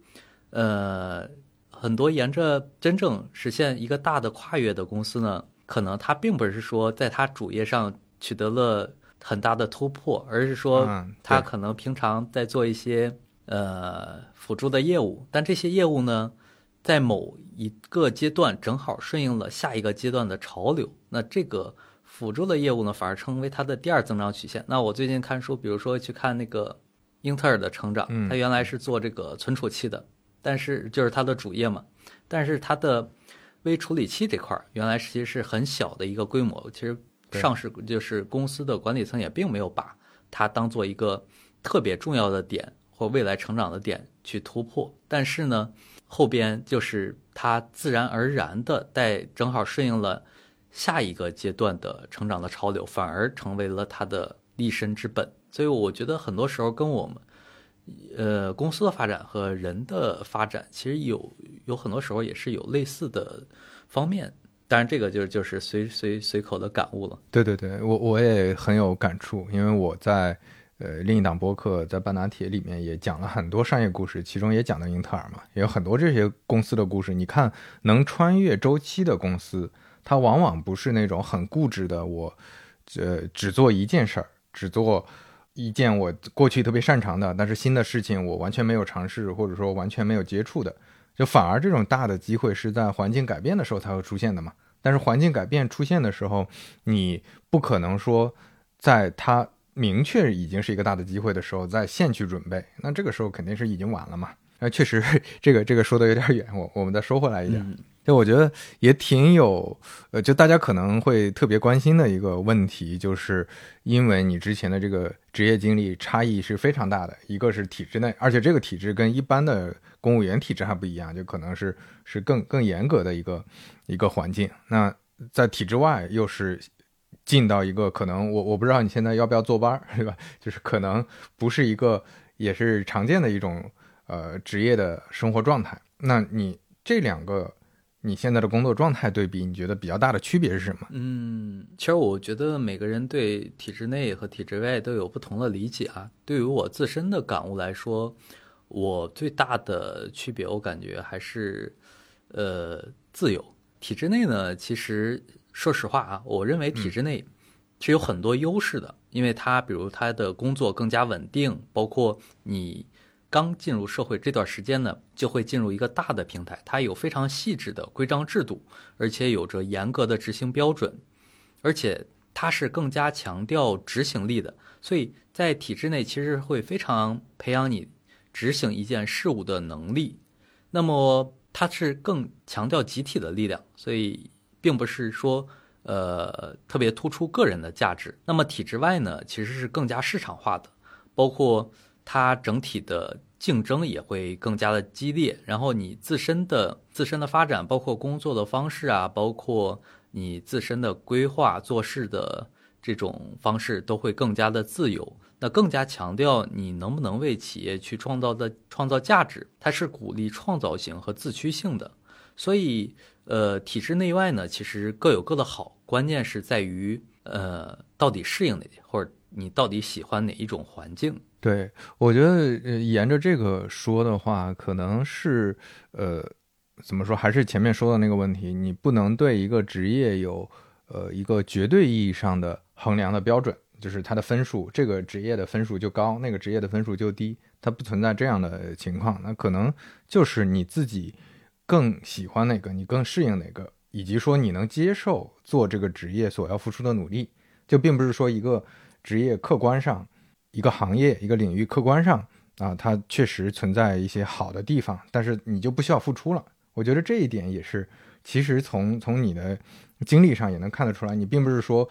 呃。很多沿着真正实现一个大的跨越的公司呢，可能它并不是说在它主业上取得了很大的突破，而是说它可能平常在做。一些呃辅助的业务，但这些业务呢，在某一个阶段正好顺应了下一个阶段的潮流，那这个辅助的业务呢，反而成为它的第二增长曲线。那我最近看书，比如说去看那个英特尔的成长，它原来是做这个存储器的。但是就是它的主业嘛，但是它的微处理器这块儿原来其实是很小的一个规模，其实上市就是公司的管理层也并没有把它当做一个特别重要的点或未来成长的点去突破。但是呢，后边就是它自然而然的带正好顺应了下一个阶段的成长的潮流，反而成为了它的立身之本。所以我觉得很多时候跟我们。呃，公司的发展和人的发展，其实有有很多时候也是有类似的方面。当然，这个就就是随随随口的感悟了。对对对，我我也很有感触，因为我在呃另一档播客在半拿铁里面也讲了很多商业故事，其中也讲到英特尔嘛，也有很多这些公司的故事。你看，能穿越周期的公司，它往往不是那种很固执的，我呃只做一件事儿，只做。一件我过去特别擅长的，但是新的事情我完全没有尝试，或者说完全没有接触的，就反而这种大的机会是在环境改变的时候才会出现的嘛。但是环境改变出现的时候，你不可能说在它明确已经是一个大的机会的时候再现去准备，那这个时候肯定是已经晚了嘛。那 确实，这个这个说的有点远，我我们再说回来一点。就我觉得也挺有，呃，就大家可能会特别关心的一个问题，就是因为你之前的这个职业经历差异是非常大的，一个是体制内，而且这个体制跟一般的公务员体制还不一样，就可能是是更更严格的一个一个环境。那在体制外又是进到一个可能我我不知道你现在要不要坐班，对吧？就是可能不是一个也是常见的一种呃职业的生活状态。那你这两个。你现在的工作状态对比，你觉得比较大的区别是什么？嗯，其实我觉得每个人对体制内和体制外都有不同的理解啊。对于我自身的感悟来说，我最大的区别，我感觉还是，呃，自由。体制内呢，其实说实话啊，我认为体制内是有很多优势的，因为它比如它的工作更加稳定，包括你。刚进入社会这段时间呢，就会进入一个大的平台，它有非常细致的规章制度，而且有着严格的执行标准，而且它是更加强调执行力的，所以在体制内其实会非常培养你执行一件事物的能力。那么它是更强调集体的力量，所以并不是说呃特别突出个人的价值。那么体制外呢，其实是更加市场化的，包括。它整体的竞争也会更加的激烈，然后你自身的自身的发展，包括工作的方式啊，包括你自身的规划、做事的这种方式，都会更加的自由。那更加强调你能不能为企业去创造的创造价值，它是鼓励创造性和自驱性的。所以，呃，体制内外呢，其实各有各的好，关键是在于，呃，到底适应哪些，或者你到底喜欢哪一种环境。对，我觉得，沿着这个说的话，可能是呃，怎么说，还是前面说的那个问题，你不能对一个职业有呃一个绝对意义上的衡量的标准。就是他的分数，这个职业的分数就高，那个职业的分数就低，它不存在这样的情况。那可能就是你自己更喜欢哪个，你更适应哪个，以及说你能接受做这个职业所要付出的努力。就并不是说一个职业客观上，一个行业、一个领域客观上啊，它确实存在一些好的地方，但是你就不需要付出了。我觉得这一点也是，其实从从你的经历上也能看得出来，你并不是说。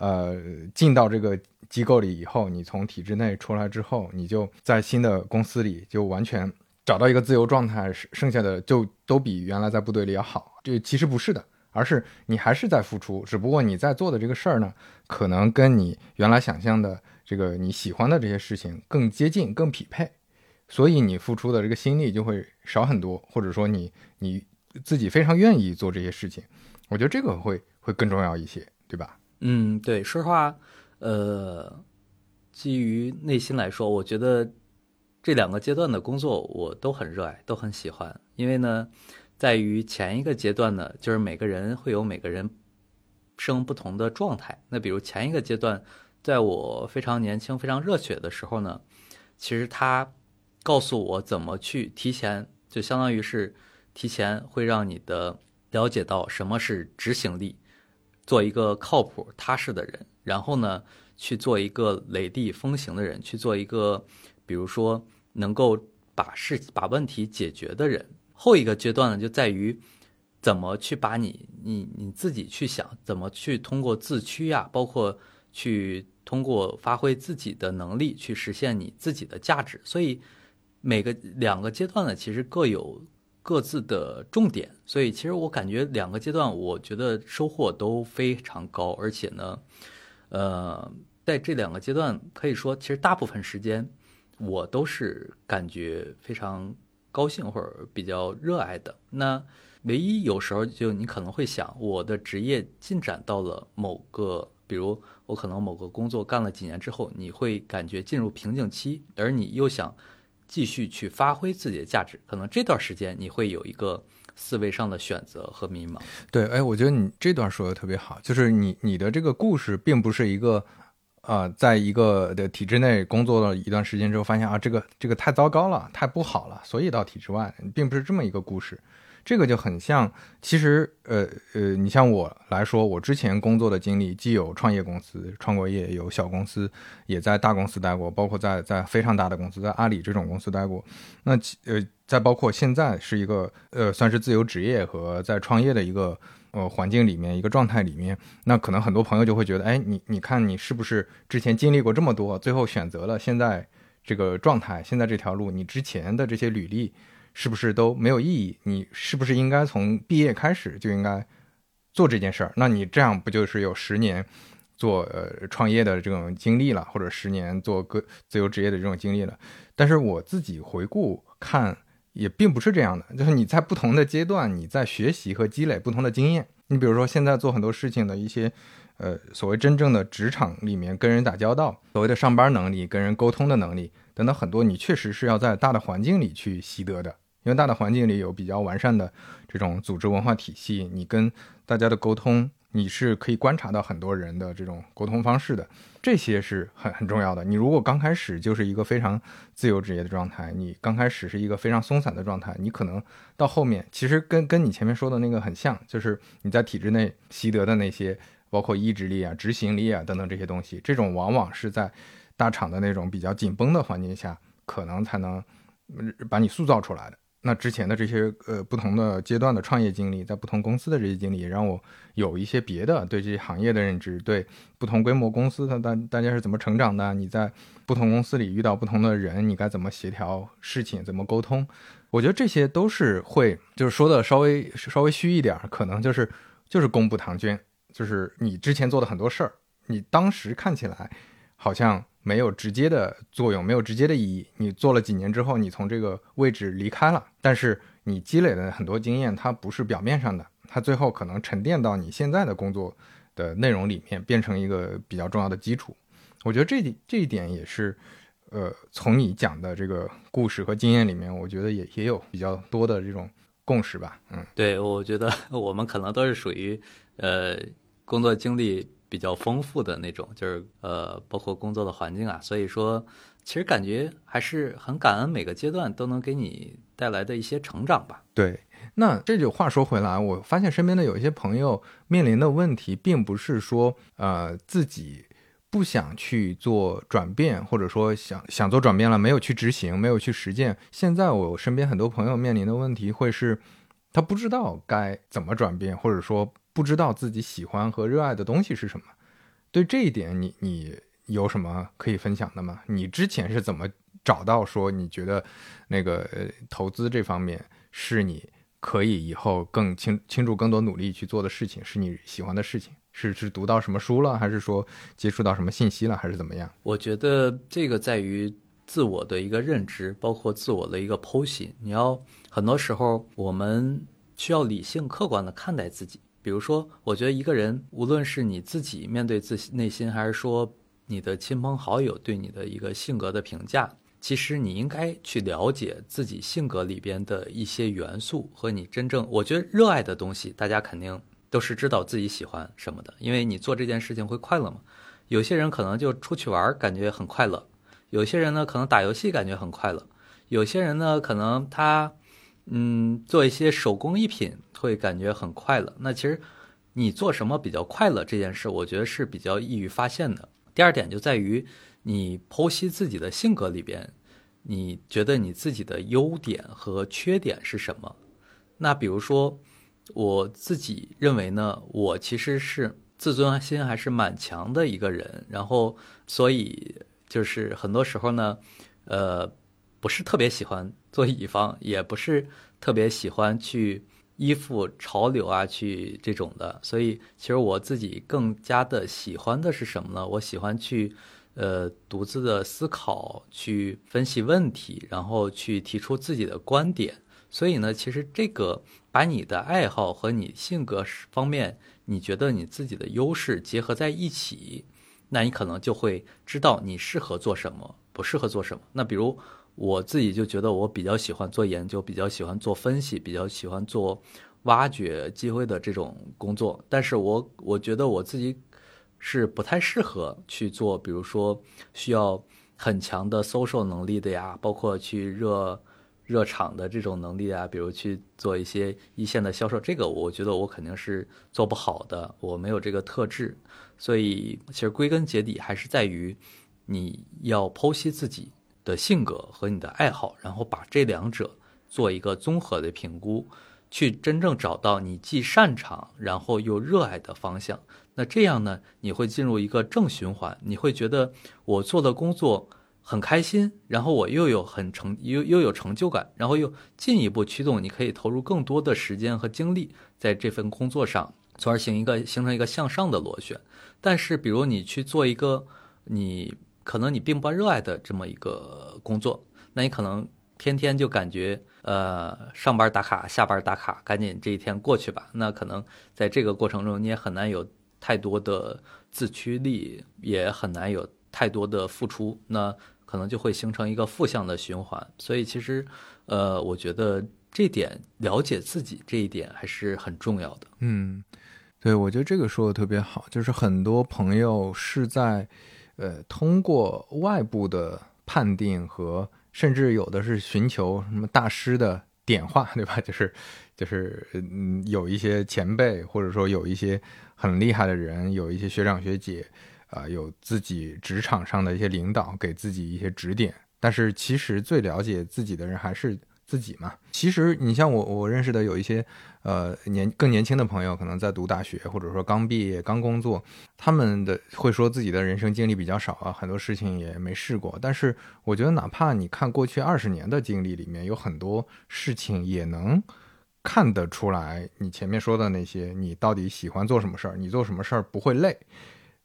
呃，进到这个机构里以后，你从体制内出来之后，你就在新的公司里就完全找到一个自由状态，剩下的就都比原来在部队里要好。这其实不是的，而是你还是在付出，只不过你在做的这个事儿呢，可能跟你原来想象的这个你喜欢的这些事情更接近、更匹配，所以你付出的这个心力就会少很多，或者说你你自己非常愿意做这些事情，我觉得这个会会更重要一些，对吧？嗯，对，说实话，呃，基于内心来说，我觉得这两个阶段的工作我都很热爱，都很喜欢。因为呢，在于前一个阶段呢，就是每个人会有每个人生不同的状态。那比如前一个阶段，在我非常年轻、非常热血的时候呢，其实他告诉我怎么去提前，就相当于是提前会让你的了解到什么是执行力。做一个靠谱踏实的人，然后呢，去做一个雷厉风行的人，去做一个，比如说能够把事把问题解决的人。后一个阶段呢，就在于怎么去把你你你自己去想，怎么去通过自驱呀，包括去通过发挥自己的能力去实现你自己的价值。所以每个两个阶段呢，其实各有。各自的重点，所以其实我感觉两个阶段，我觉得收获都非常高，而且呢，呃，在这两个阶段，可以说其实大部分时间我都是感觉非常高兴或者比较热爱的。那唯一有时候就你可能会想，我的职业进展到了某个，比如我可能某个工作干了几年之后，你会感觉进入瓶颈期，而你又想。继续去发挥自己的价值，可能这段时间你会有一个思维上的选择和迷茫。对，哎，我觉得你这段说的特别好，就是你你的这个故事并不是一个，呃，在一个的体制内工作了一段时间之后，发现啊，这个这个太糟糕了，太不好了，所以到体制外，并不是这么一个故事。这个就很像，其实，呃呃，你像我来说，我之前工作的经历，既有创业公司创过业，有小公司，也在大公司待过，包括在在非常大的公司，在阿里这种公司待过。那呃，再包括现在是一个呃，算是自由职业和在创业的一个呃环境里面一个状态里面，那可能很多朋友就会觉得，哎，你你看你是不是之前经历过这么多，最后选择了现在这个状态，现在这条路，你之前的这些履历。是不是都没有意义？你是不是应该从毕业开始就应该做这件事儿？那你这样不就是有十年做呃创业的这种经历了，或者十年做个自由职业的这种经历了？但是我自己回顾看，也并不是这样的。就是你在不同的阶段，你在学习和积累不同的经验。你比如说现在做很多事情的一些呃所谓真正的职场里面跟人打交道，所谓的上班能力、跟人沟通的能力等等很多，你确实是要在大的环境里去习得的。因为大的环境里有比较完善的这种组织文化体系，你跟大家的沟通，你是可以观察到很多人的这种沟通方式的，这些是很很重要的。你如果刚开始就是一个非常自由职业的状态，你刚开始是一个非常松散的状态，你可能到后面其实跟跟你前面说的那个很像，就是你在体制内习得的那些，包括意志力啊、执行力啊等等这些东西，这种往往是在大厂的那种比较紧绷的环境下，可能才能把你塑造出来的。那之前的这些呃不同的阶段的创业经历，在不同公司的这些经历，也让我有一些别的对这些行业的认知，对不同规模公司的大大家是怎么成长的，你在不同公司里遇到不同的人，你该怎么协调事情，怎么沟通，我觉得这些都是会就是说的稍微稍微虚一点，可能就是就是公布唐捐，就是你之前做的很多事儿，你当时看起来好像。没有直接的作用，没有直接的意义。你做了几年之后，你从这个位置离开了，但是你积累的很多经验，它不是表面上的，它最后可能沉淀到你现在的工作的内容里面，变成一个比较重要的基础。我觉得这这一点也是，呃，从你讲的这个故事和经验里面，我觉得也也有比较多的这种共识吧。嗯，对，我觉得 我们可能都是属于，呃，工作经历。比较丰富的那种，就是呃，包括工作的环境啊，所以说，其实感觉还是很感恩每个阶段都能给你带来的一些成长吧。对，那这就话说回来，我发现身边的有一些朋友面临的问题，并不是说呃自己不想去做转变，或者说想想做转变了没有去执行，没有去实践。现在我身边很多朋友面临的问题，会是他不知道该怎么转变，或者说。不知道自己喜欢和热爱的东西是什么，对这一点你你有什么可以分享的吗？你之前是怎么找到说你觉得那个投资这方面是你可以以后更倾倾注更多努力去做的事情，是你喜欢的事情？是是读到什么书了，还是说接触到什么信息了，还是怎么样？我觉得这个在于自我的一个认知，包括自我的一个剖析。你要很多时候我们需要理性客观的看待自己。比如说，我觉得一个人，无论是你自己面对自己内心，还是说你的亲朋好友对你的一个性格的评价，其实你应该去了解自己性格里边的一些元素和你真正我觉得热爱的东西。大家肯定都是知道自己喜欢什么的，因为你做这件事情会快乐嘛。有些人可能就出去玩感觉很快乐，有些人呢可能打游戏感觉很快乐，有些人呢可能他。嗯，做一些手工艺品会感觉很快乐。那其实你做什么比较快乐这件事，我觉得是比较易于发现的。第二点就在于你剖析自己的性格里边，你觉得你自己的优点和缺点是什么？那比如说我自己认为呢，我其实是自尊心还是蛮强的一个人，然后所以就是很多时候呢，呃。不是特别喜欢做乙方，也不是特别喜欢去依附潮流啊，去这种的。所以，其实我自己更加的喜欢的是什么呢？我喜欢去，呃，独自的思考，去分析问题，然后去提出自己的观点。所以呢，其实这个把你的爱好和你性格方面，你觉得你自己的优势结合在一起，那你可能就会知道你适合做什么，不适合做什么。那比如。我自己就觉得我比较喜欢做研究，比较喜欢做分析，比较喜欢做挖掘机会的这种工作。但是我我觉得我自己是不太适合去做，比如说需要很强的销售能力的呀，包括去热热场的这种能力啊，比如去做一些一线的销售，这个我觉得我肯定是做不好的，我没有这个特质。所以其实归根结底还是在于你要剖析自己。的性格和你的爱好，然后把这两者做一个综合的评估，去真正找到你既擅长然后又热爱的方向。那这样呢，你会进入一个正循环，你会觉得我做的工作很开心，然后我又有很成又又有成就感，然后又进一步驱动你可以投入更多的时间和精力在这份工作上，从而形一个形成一个向上的螺旋。但是，比如你去做一个你。可能你并不热爱的这么一个工作，那你可能天天就感觉，呃，上班打卡，下班打卡，赶紧这一天过去吧。那可能在这个过程中，你也很难有太多的自驱力，也很难有太多的付出，那可能就会形成一个负向的循环。所以其实，呃，我觉得这点了解自己这一点还是很重要的。嗯，对，我觉得这个说的特别好，就是很多朋友是在。呃，通过外部的判定和，甚至有的是寻求什么大师的点化，对吧？就是，就是，嗯，有一些前辈，或者说有一些很厉害的人，有一些学长学姐，啊，有自己职场上的一些领导给自己一些指点。但是，其实最了解自己的人还是自己嘛。其实你像我，我认识的有一些呃年更年轻的朋友，可能在读大学，或者说刚毕业、刚工作，他们的会说自己的人生经历比较少啊，很多事情也没试过。但是我觉得，哪怕你看过去二十年的经历里面，有很多事情也能看得出来，你前面说的那些，你到底喜欢做什么事儿，你做什么事儿不会累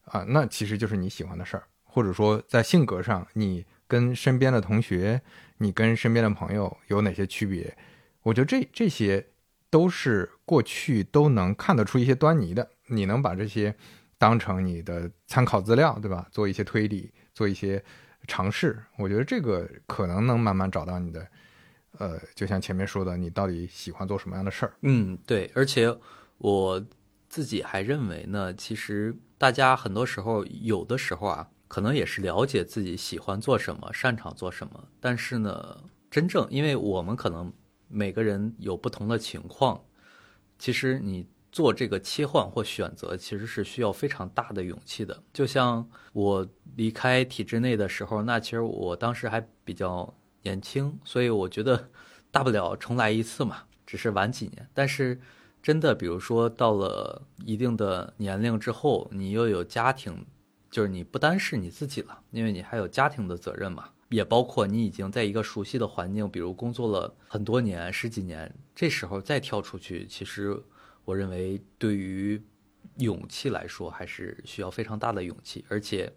啊，那其实就是你喜欢的事儿，或者说在性格上你。跟身边的同学，你跟身边的朋友有哪些区别？我觉得这这些都是过去都能看得出一些端倪的。你能把这些当成你的参考资料，对吧？做一些推理，做一些尝试。我觉得这个可能能慢慢找到你的，呃，就像前面说的，你到底喜欢做什么样的事儿？嗯，对。而且我自己还认为呢，其实大家很多时候，有的时候啊。可能也是了解自己喜欢做什么，擅长做什么。但是呢，真正因为我们可能每个人有不同的情况，其实你做这个切换或选择，其实是需要非常大的勇气的。就像我离开体制内的时候，那其实我当时还比较年轻，所以我觉得 大不了重来一次嘛，只是晚几年。但是真的，比如说到了一定的年龄之后，你又有家庭。就是你不单是你自己了，因为你还有家庭的责任嘛，也包括你已经在一个熟悉的环境，比如工作了很多年、十几年，这时候再跳出去，其实我认为对于勇气来说，还是需要非常大的勇气，而且，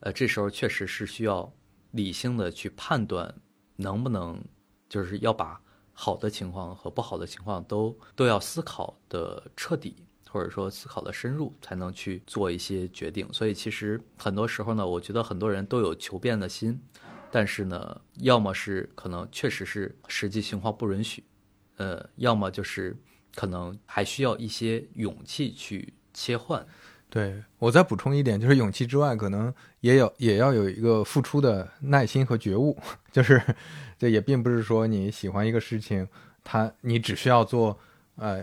呃，这时候确实是需要理性的去判断能不能，就是要把好的情况和不好的情况都都要思考的彻底。或者说思考的深入，才能去做一些决定。所以其实很多时候呢，我觉得很多人都有求变的心，但是呢，要么是可能确实是实际情况不允许，呃，要么就是可能还需要一些勇气去切换。对我再补充一点，就是勇气之外，可能也有也要有一个付出的耐心和觉悟。就是这也并不是说你喜欢一个事情，它你只需要做。呃，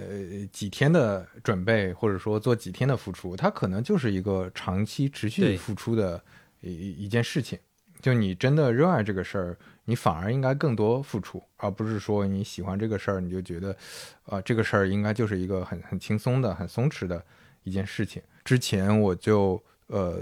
几天的准备，或者说做几天的付出，它可能就是一个长期持续付出的一一件事情。就你真的热爱这个事儿，你反而应该更多付出，而不是说你喜欢这个事儿，你就觉得，啊，这个事儿应该就是一个很很轻松的、很松弛的一件事情。之前我就呃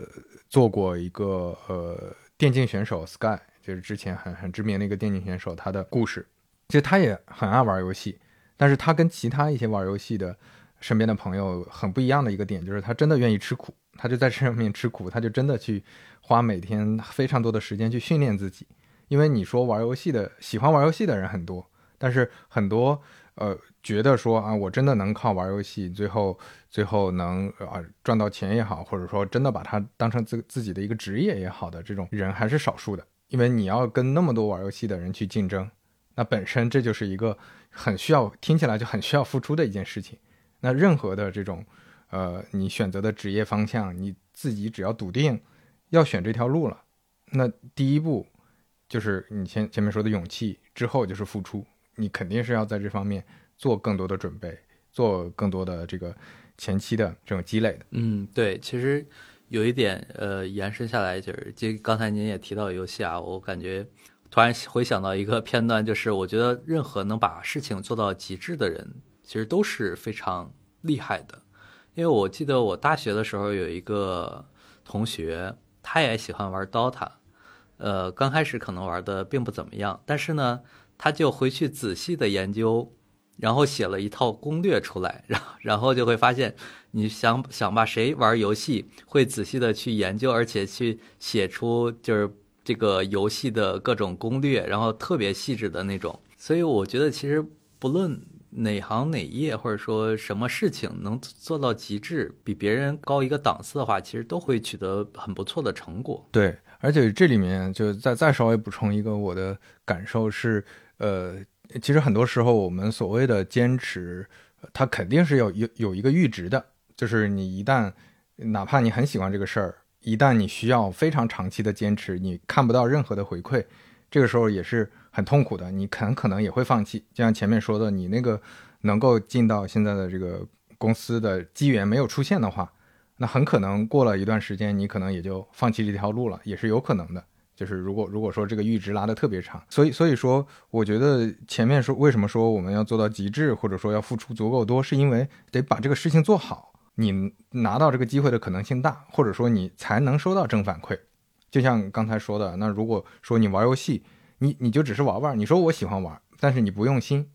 做过一个呃电竞选手 Sky，就是之前很很知名的一个电竞选手，他的故事，其实他也很爱玩游戏。但是他跟其他一些玩游戏的身边的朋友很不一样的一个点，就是他真的愿意吃苦，他就在这上面吃苦，他就真的去花每天非常多的时间去训练自己。因为你说玩游戏的喜欢玩游戏的人很多，但是很多呃觉得说啊，我真的能靠玩游戏最后最后能啊赚到钱也好，或者说真的把它当成自自己的一个职业也好的这种人还是少数的。因为你要跟那么多玩游戏的人去竞争，那本身这就是一个。很需要听起来就很需要付出的一件事情。那任何的这种，呃，你选择的职业方向，你自己只要笃定要选这条路了，那第一步就是你前前面说的勇气，之后就是付出。你肯定是要在这方面做更多的准备，做更多的这个前期的这种积累的。嗯，对，其实有一点，呃，延伸下来就是，就刚才您也提到游戏啊，我感觉。突然回想到一个片段，就是我觉得任何能把事情做到极致的人，其实都是非常厉害的。因为我记得我大学的时候有一个同学，他也喜欢玩 DOTA，呃，刚开始可能玩的并不怎么样，但是呢，他就回去仔细的研究，然后写了一套攻略出来，然然后就会发现，你想想吧，谁玩游戏会仔细的去研究，而且去写出就是。这个游戏的各种攻略，然后特别细致的那种，所以我觉得其实不论哪行哪业，或者说什么事情能做到极致，比别人高一个档次的话，其实都会取得很不错的成果。对，而且这里面就再再稍微补充一个我的感受是，呃，其实很多时候我们所谓的坚持，它肯定是要有有一个阈值的，就是你一旦哪怕你很喜欢这个事儿。一旦你需要非常长期的坚持，你看不到任何的回馈，这个时候也是很痛苦的。你很可能也会放弃。就像前面说的，你那个能够进到现在的这个公司的机缘没有出现的话，那很可能过了一段时间，你可能也就放弃这条路了，也是有可能的。就是如果如果说这个阈值拉得特别长，所以所以说，我觉得前面说为什么说我们要做到极致，或者说要付出足够多，是因为得把这个事情做好，你拿到这个机会的可能性大，或者说你才能收到正反馈。就像刚才说的，那如果说你玩游戏，你你就只是玩玩，你说我喜欢玩，但是你不用心，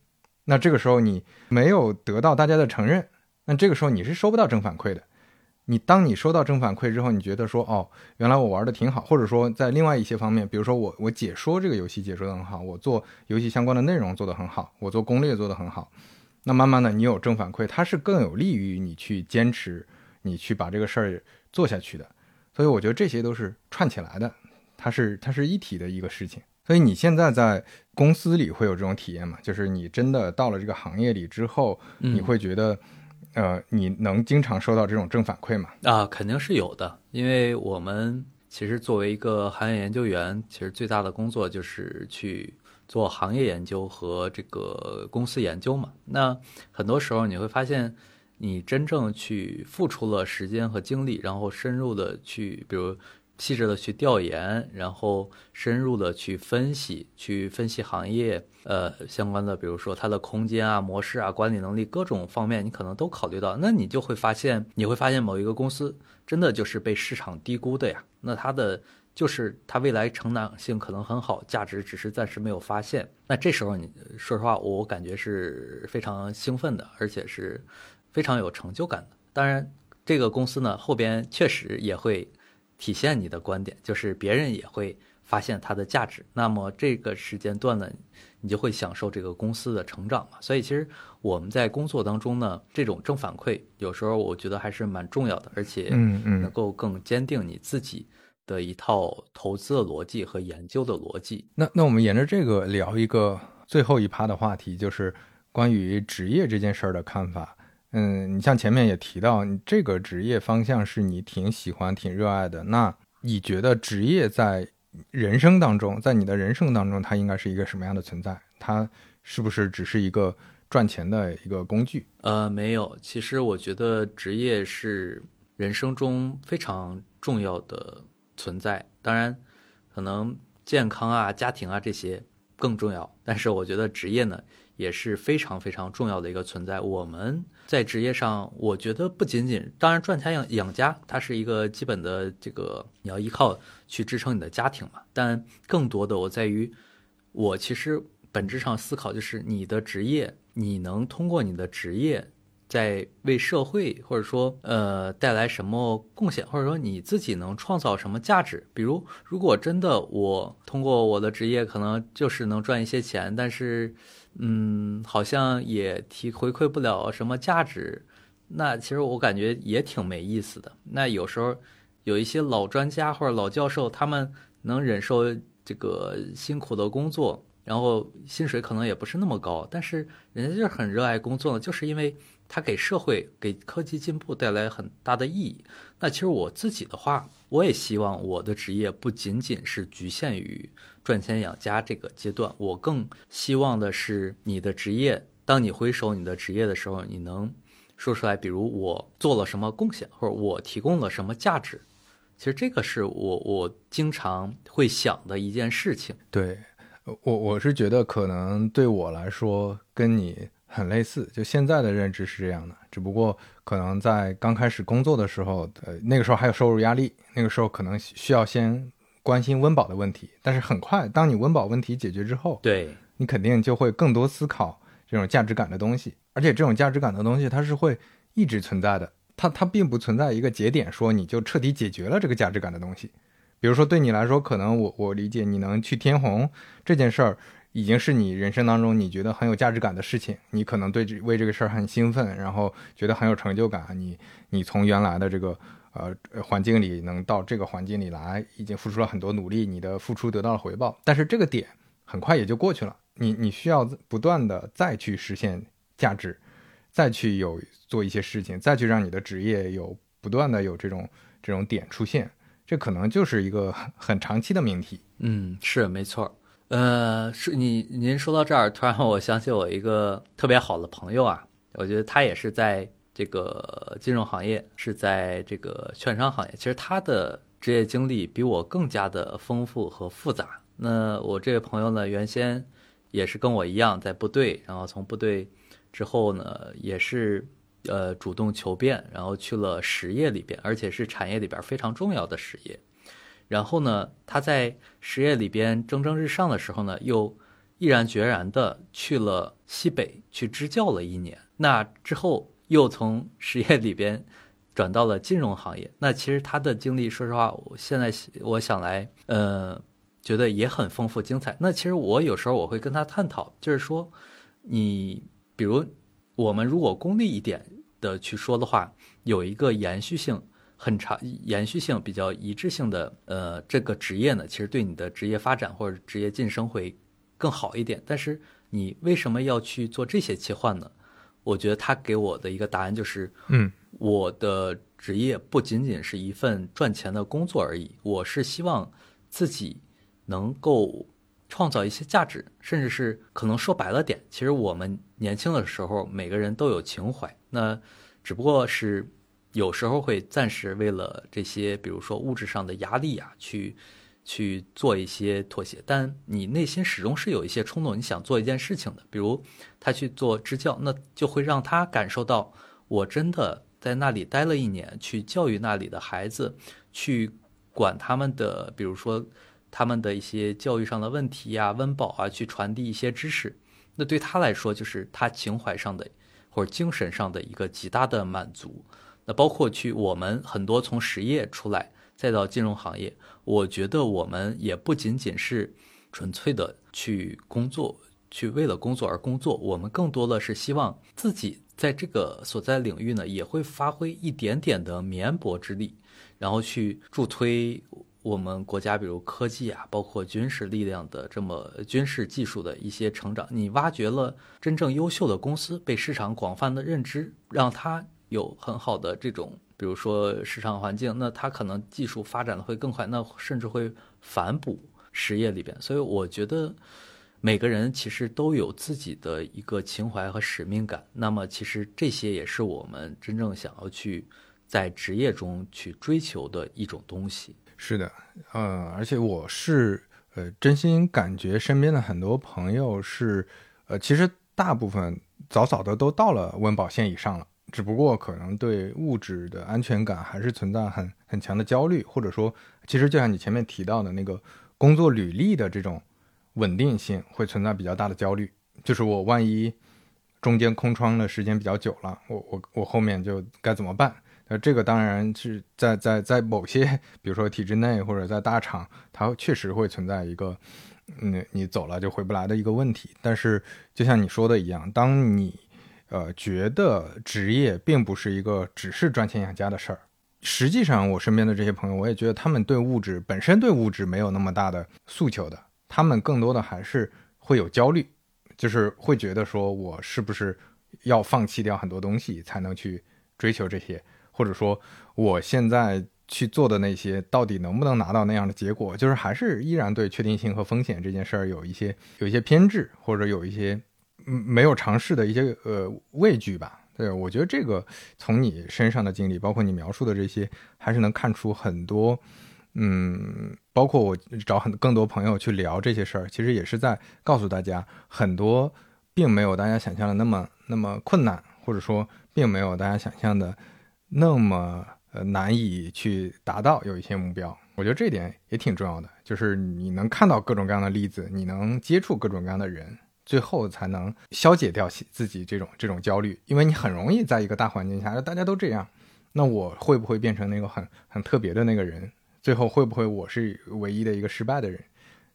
那这个时候你没有得到大家的承认，那这个时候你是收不到正反馈的。你当你收到正反馈之后，你觉得说哦，原来我玩的挺好，或者说在另外一些方面，比如说我我解说这个游戏解说的很好，我做游戏相关的内容做得很好，我做攻略做得很好，那慢慢的你有正反馈，它是更有利于你去坚持，你去把这个事儿做下去的。所以我觉得这些都是串起来的，它是它是一体的一个事情。所以你现在在公司里会有这种体验吗？就是你真的到了这个行业里之后，你会觉得。呃，你能经常收到这种正反馈吗？啊，肯定是有的，因为我们其实作为一个行业研究员，其实最大的工作就是去做行业研究和这个公司研究嘛。那很多时候你会发现，你真正去付出了时间和精力，然后深入的去，比如。细致的去调研，然后深入的去分析，去分析行业呃相关的，比如说它的空间啊、模式啊、管理能力各种方面，你可能都考虑到。那你就会发现，你会发现某一个公司真的就是被市场低估的呀。那它的就是它未来成长性可能很好，价值只是暂时没有发现。那这时候你说实话，我感觉是非常兴奋的，而且是非常有成就感的。当然，这个公司呢后边确实也会。体现你的观点，就是别人也会发现它的价值。那么这个时间段呢，你就会享受这个公司的成长嘛。所以其实我们在工作当中呢，这种正反馈有时候我觉得还是蛮重要的，而且能够更坚定你自己的一套投资的逻辑和研究的逻辑。那那我们沿着这个聊一个最后一趴的话题，就是关于职业这件事儿的看法。嗯，你像前面也提到，你这个职业方向是你挺喜欢、挺热爱的。那你觉得职业在人生当中，在你的人生当中，它应该是一个什么样的存在？它是不是只是一个赚钱的一个工具？呃，没有。其实我觉得职业是人生中非常重要的存在。当然，可能健康啊、家庭啊这些更重要。但是我觉得职业呢？也是非常非常重要的一个存在。我们在职业上，我觉得不仅仅，当然赚钱养养家，它是一个基本的这个你要依靠去支撑你的家庭嘛。但更多的我在于，我其实本质上思考就是你的职业，你能通过你的职业。在为社会或者说呃带来什么贡献，或者说你自己能创造什么价值？比如，如果真的我通过我的职业可能就是能赚一些钱，但是嗯，好像也提回馈不了什么价值，那其实我感觉也挺没意思的。那有时候有一些老专家或者老教授，他们能忍受这个辛苦的工作，然后薪水可能也不是那么高，但是人家就是很热爱工作呢，就是因为。它给社会、给科技进步带来很大的意义。那其实我自己的话，我也希望我的职业不仅仅是局限于赚钱养家这个阶段。我更希望的是，你的职业，当你回首你的职业的时候，你能说出来，比如我做了什么贡献，或者我提供了什么价值。其实这个是我我经常会想的一件事情。对，我我是觉得可能对我来说，跟你。很类似，就现在的认知是这样的，只不过可能在刚开始工作的时候，呃，那个时候还有收入压力，那个时候可能需要先关心温饱的问题。但是很快，当你温饱问题解决之后，对你肯定就会更多思考这种价值感的东西，而且这种价值感的东西它是会一直存在的，它它并不存在一个节点说你就彻底解决了这个价值感的东西。比如说对你来说，可能我我理解你能去天虹这件事儿。已经是你人生当中你觉得很有价值感的事情，你可能对这为这个事儿很兴奋，然后觉得很有成就感。你你从原来的这个呃环境里能到这个环境里来，已经付出了很多努力，你的付出得到了回报。但是这个点很快也就过去了，你你需要不断的再去实现价值，再去有做一些事情，再去让你的职业有不断的有这种这种点出现，这可能就是一个很长期的命题。嗯，是没错。呃，是你您说到这儿，突然我想起我一个特别好的朋友啊，我觉得他也是在这个金融行业，是在这个券商行业。其实他的职业经历比我更加的丰富和复杂。那我这位朋友呢，原先也是跟我一样在部队，然后从部队之后呢，也是呃主动求变，然后去了实业里边，而且是产业里边非常重要的实业。然后呢，他在实业里边蒸蒸日上的时候呢，又毅然决然的去了西北去支教了一年。那之后又从实业里边转到了金融行业。那其实他的经历，说实话，我现在我想来，呃，觉得也很丰富精彩。那其实我有时候我会跟他探讨，就是说，你比如我们如果功利一点的去说的话，有一个延续性。很长、延续性比较一致性的，呃，这个职业呢，其实对你的职业发展或者职业晋升会更好一点。但是你为什么要去做这些切换呢？我觉得他给我的一个答案就是，嗯，我的职业不仅仅是一份赚钱的工作而已，我是希望自己能够创造一些价值，甚至是可能说白了点，其实我们年轻的时候每个人都有情怀，那只不过是。有时候会暂时为了这些，比如说物质上的压力啊，去去做一些妥协，但你内心始终是有一些冲动，你想做一件事情的。比如他去做支教，那就会让他感受到，我真的在那里待了一年，去教育那里的孩子，去管他们的，比如说他们的一些教育上的问题呀、温饱啊，去传递一些知识。那对他来说，就是他情怀上的或者精神上的一个极大的满足。那包括去我们很多从实业出来，再到金融行业，我觉得我们也不仅仅是纯粹的去工作，去为了工作而工作，我们更多的是希望自己在这个所在领域呢，也会发挥一点点的绵薄之力，然后去助推我们国家，比如科技啊，包括军事力量的这么军事技术的一些成长。你挖掘了真正优秀的公司，被市场广泛的认知，让它。有很好的这种，比如说市场环境，那它可能技术发展的会更快，那甚至会反哺实业里边。所以我觉得每个人其实都有自己的一个情怀和使命感。那么其实这些也是我们真正想要去在职业中去追求的一种东西。是的，呃，而且我是呃真心感觉身边的很多朋友是，呃，其实大部分早早的都到了温饱线以上了。只不过可能对物质的安全感还是存在很很强的焦虑，或者说，其实就像你前面提到的那个工作履历的这种稳定性会存在比较大的焦虑，就是我万一中间空窗的时间比较久了，我我我后面就该怎么办？那这个当然是在在在某些比如说体制内或者在大厂，它确实会存在一个，嗯，你走了就回不来的一个问题。但是就像你说的一样，当你呃，觉得职业并不是一个只是赚钱养家的事儿。实际上，我身边的这些朋友，我也觉得他们对物质本身对物质没有那么大的诉求的，他们更多的还是会有焦虑，就是会觉得说我是不是要放弃掉很多东西才能去追求这些，或者说我现在去做的那些到底能不能拿到那样的结果，就是还是依然对确定性和风险这件事儿有一些有一些偏执，或者有一些。嗯，没有尝试的一些呃畏惧吧。对我觉得这个从你身上的经历，包括你描述的这些，还是能看出很多。嗯，包括我找很更多朋友去聊这些事儿，其实也是在告诉大家，很多并没有大家想象的那么那么困难，或者说并没有大家想象的那么呃难以去达到有一些目标。我觉得这点也挺重要的，就是你能看到各种各样的例子，你能接触各种各样的人。最后才能消解掉自己这种这种焦虑，因为你很容易在一个大环境下，大家都这样，那我会不会变成那个很很特别的那个人？最后会不会我是唯一的一个失败的人？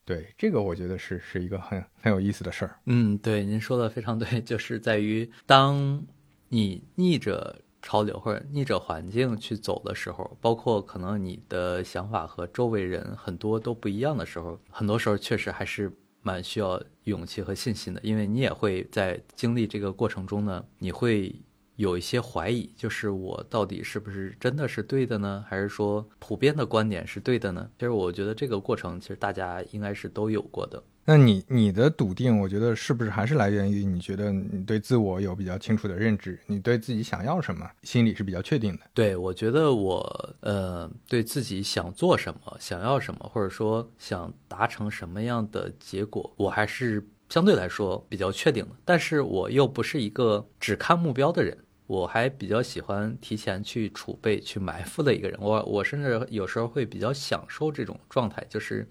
对，这个我觉得是是一个很很有意思的事儿。嗯，对，您说的非常对，就是在于当你逆着潮流或者逆着环境去走的时候，包括可能你的想法和周围人很多都不一样的时候，很多时候确实还是。蛮需要勇气和信心的，因为你也会在经历这个过程中呢，你会有一些怀疑，就是我到底是不是真的是对的呢？还是说普遍的观点是对的呢？其实我觉得这个过程其实大家应该是都有过的。那你你的笃定，我觉得是不是还是来源于你觉得你对自我有比较清楚的认知，你对自己想要什么，心里是比较确定的。对，我觉得我呃对自己想做什么、想要什么，或者说想达成什么样的结果，我还是相对来说比较确定的。但是我又不是一个只看目标的人，我还比较喜欢提前去储备、去埋伏的一个人。我我甚至有时候会比较享受这种状态，就是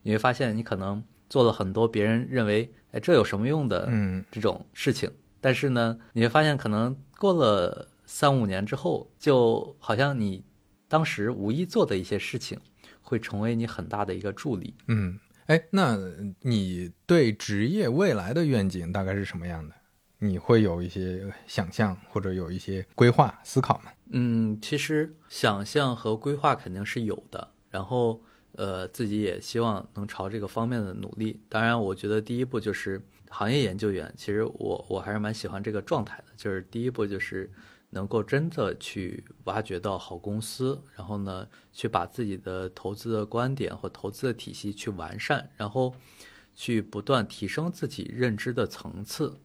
你会发现你可能。做了很多别人认为哎这有什么用的嗯这种事情，但是呢，你会发现可能过了三五年之后，就好像你当时无意做的一些事情，会成为你很大的一个助力。嗯，哎，那你对职业未来的愿景大概是什么样的？你会有一些想象或者有一些规划思考吗？嗯，其实想象和规划肯定是有的，然后。呃，自己也希望能朝这个方面的努力。当然，我觉得第一步就是行业研究员。其实我我还是蛮喜欢这个状态的，就是第一步就是能够真的去挖掘到好公司，然后呢，去把自己的投资的观点或投资的体系去完善，然后去不断提升自己认知的层次。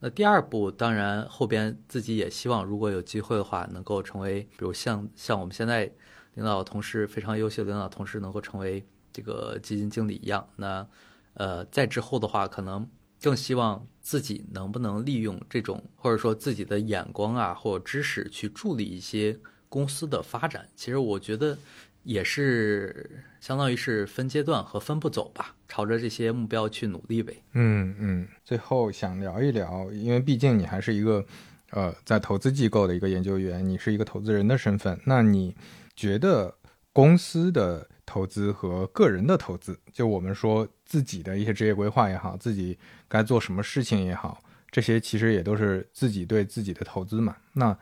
那第二步，当然后边自己也希望，如果有机会的话，能够成为，比如像像我们现在。领导同事非常优秀的领导同事能够成为这个基金经理一样，那呃，在之后的话，可能更希望自己能不能利用这种或者说自己的眼光啊，或者知识去助力一些公司的发展。其实我觉得也是相当于是分阶段和分步走吧，朝着这些目标去努力呗。嗯嗯，最后想聊一聊，因为毕竟你还是一个呃在投资机构的一个研究员，你是一个投资人的身份，那你。觉得公司的投资和个人的投资，就我们说自己的一些职业规划也好，自己该做什么事情也好，这些其实也都是自己对自己的投资嘛。那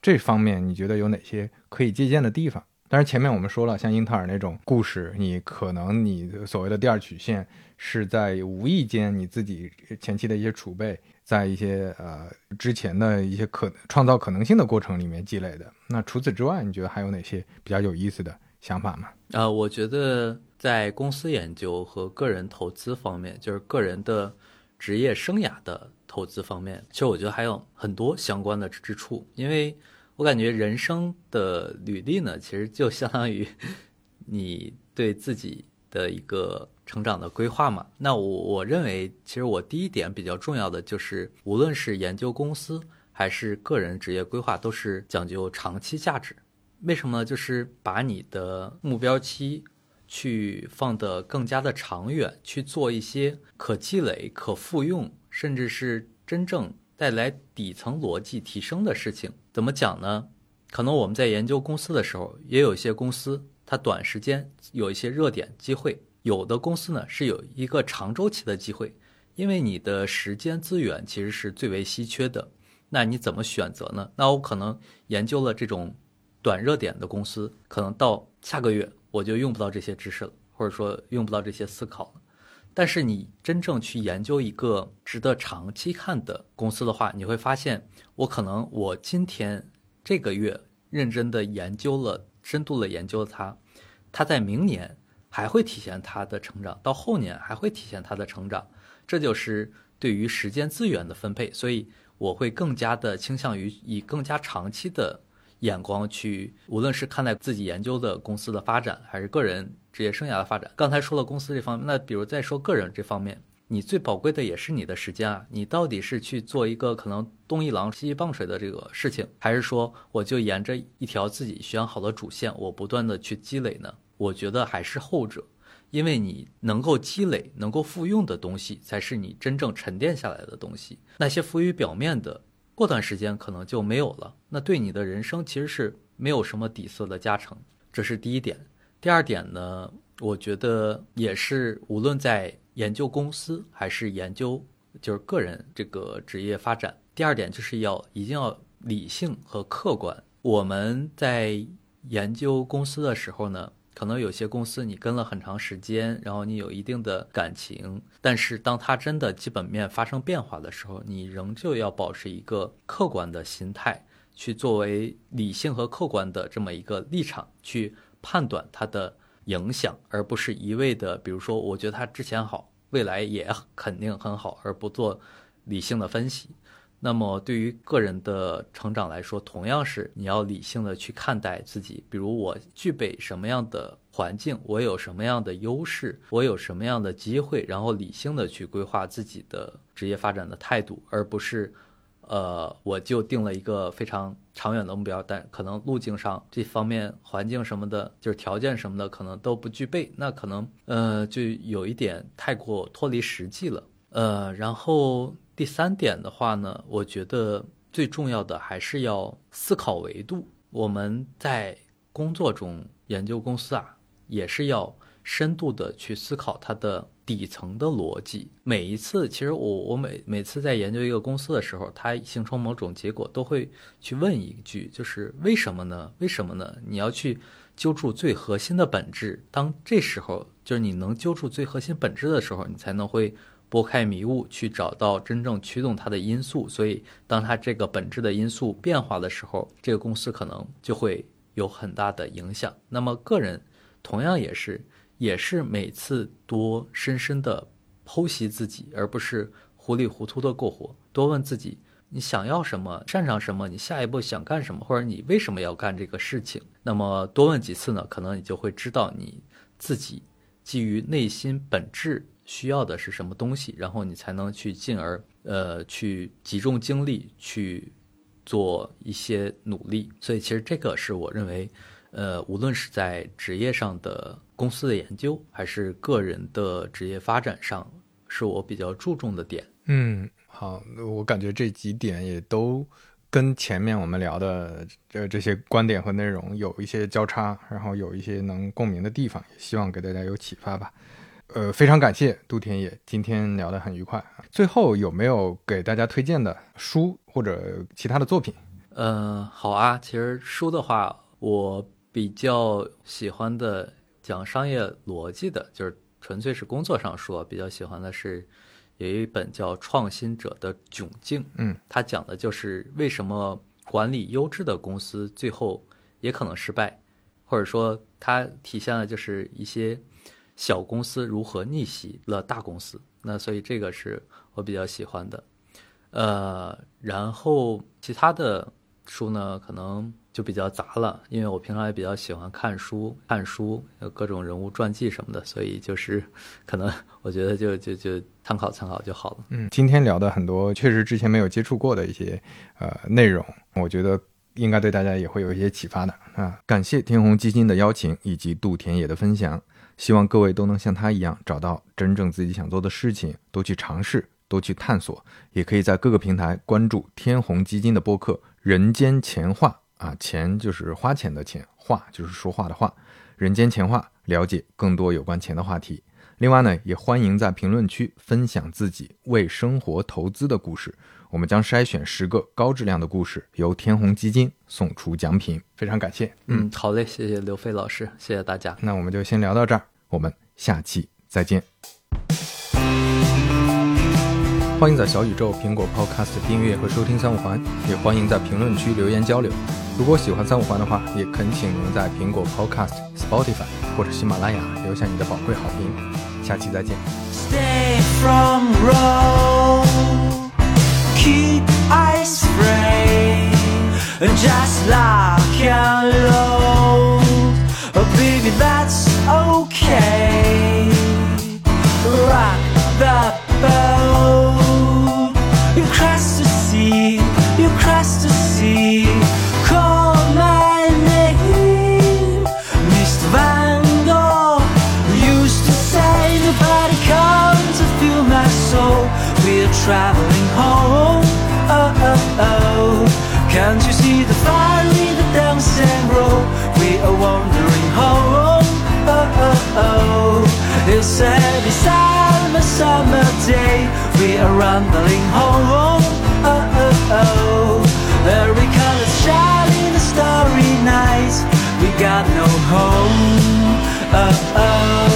这方面你觉得有哪些可以借鉴的地方？当然前面我们说了，像英特尔那种故事，你可能你所谓的第二曲线是在无意间你自己前期的一些储备。在一些呃之前的一些可创造可能性的过程里面积累的。那除此之外，你觉得还有哪些比较有意思的想法吗？呃，我觉得在公司研究和个人投资方面，就是个人的职业生涯的投资方面，其实我觉得还有很多相关的之处。因为我感觉人生的履历呢，其实就相当于你对自己的一个。成长的规划嘛，那我我认为，其实我第一点比较重要的就是，无论是研究公司还是个人职业规划，都是讲究长期价值。为什么呢？就是把你的目标期去放得更加的长远，去做一些可积累、可复用，甚至是真正带来底层逻辑提升的事情。怎么讲呢？可能我们在研究公司的时候，也有一些公司，它短时间有一些热点机会。有的公司呢是有一个长周期的机会，因为你的时间资源其实是最为稀缺的。那你怎么选择呢？那我可能研究了这种短热点的公司，可能到下个月我就用不到这些知识了，或者说用不到这些思考了。但是你真正去研究一个值得长期看的公司的话，你会发现，我可能我今天这个月认真的研究了、深度的研究了它，它在明年。还会体现它的成长，到后年还会体现它的成长，这就是对于时间资源的分配。所以我会更加的倾向于以更加长期的眼光去，无论是看待自己研究的公司的发展，还是个人职业生涯的发展。刚才说了公司这方面，那比如再说个人这方面，你最宝贵的也是你的时间啊，你到底是去做一个可能东一榔西一棒槌的这个事情，还是说我就沿着一条自己选好的主线，我不断的去积累呢？我觉得还是后者，因为你能够积累、能够复用的东西，才是你真正沉淀下来的东西。那些浮于表面的，过段时间可能就没有了。那对你的人生其实是没有什么底色的加成。这是第一点。第二点呢，我觉得也是，无论在研究公司还是研究就是个人这个职业发展，第二点就是要一定要理性和客观。我们在研究公司的时候呢。可能有些公司你跟了很长时间，然后你有一定的感情，但是当它真的基本面发生变化的时候，你仍旧要保持一个客观的心态，去作为理性和客观的这么一个立场去判断它的影响，而不是一味的，比如说我觉得它之前好，未来也 肯定很好，而不做理性的分析。那么对于个人的成长来说，同样是你要理性的去看待自己。比如我具备什么样的环境，我有什么样的优势，我有什么样的机会，然后理性的去规划自己的职业发展的态度，而不是，呃，我就定了一个非常长远的目标，但可能路径上这方面环境什么的，就是条件什么的可能都不具备，那可能呃就有一点太过脱离实际了。呃，然后。第三点的话呢，我觉得最重要的还是要思考维度。我们在工作中研究公司啊，也是要深度的去思考它的底层的逻辑。每一次，其实我我每每次在研究一个公司的时候，它形成某种结果，都会去问一句，就是为什么呢？为什么呢？你要去揪住最核心的本质。当这时候，就是你能揪住最核心本质的时候，你才能会。拨开迷雾，去找到真正驱动它的因素。所以，当它这个本质的因素变化的时候，这个公司可能就会有很大的影响。那么，个人同样也是，也是每次多深深的剖析自己，而不是糊里糊涂的过活。多问自己，你想要什么，擅长什么，你下一步想干什么，或者你为什么要干这个事情。那么多问几次呢，可能你就会知道你自己基于内心本质。需要的是什么东西，然后你才能去进而呃去集中精力去做一些努力。所以其实这个是我认为，呃，无论是在职业上的公司的研究，还是个人的职业发展上，是我比较注重的点。嗯，好，我感觉这几点也都跟前面我们聊的这这些观点和内容有一些交叉，然后有一些能共鸣的地方，也希望给大家有启发吧。呃，非常感谢杜田野，今天聊得很愉快啊。最后有没有给大家推荐的书或者其他的作品？嗯，好啊。其实书的话，我比较喜欢的讲商业逻辑的，就是纯粹是工作上说，比较喜欢的是有一本叫《创新者的窘境》。嗯，它讲的就是为什么管理优质的公司最后也可能失败，或者说它体现了就是一些。小公司如何逆袭了大公司？那所以这个是我比较喜欢的，呃，然后其他的书呢，可能就比较杂了，因为我平常也比较喜欢看书，看书有各种人物传记什么的，所以就是可能我觉得就就就参考参考就好了。嗯，今天聊的很多确实之前没有接触过的一些呃内容，我觉得应该对大家也会有一些启发的啊。感谢天弘基金的邀请以及杜田野的分享。希望各位都能像他一样找到真正自己想做的事情，多去尝试，多去探索。也可以在各个平台关注天弘基金的播客《人间钱话》啊，钱就是花钱的钱，话就是说话的话，《人间钱话》了解更多有关钱的话题。另外呢，也欢迎在评论区分享自己为生活投资的故事。我们将筛选十个高质量的故事，由天弘基金送出奖品。非常感谢，嗯，好嘞，谢谢刘飞老师，谢谢大家。那我们就先聊到这儿，我们下期再见。欢迎在小宇宙、苹果 Podcast 订阅和收听三五环，也欢迎在评论区留言交流。如果喜欢三五环的话，也恳请您在苹果 Podcast、Spotify 或者喜马拉雅留下你的宝贵好评。下期再见。keep ice spray just like a load. Oh, baby, that's okay. Rock the boat. You cross the sea, you cross the sea. Call my name, Mr. Van. Used to say nobody comes to feel my soul. We're traveling Can't you see the fire in the dancing road? We are wandering home oh oh oh. It's a summer summer day. We are rambling home oh oh oh. Every color shine in the starry night. We got no home oh oh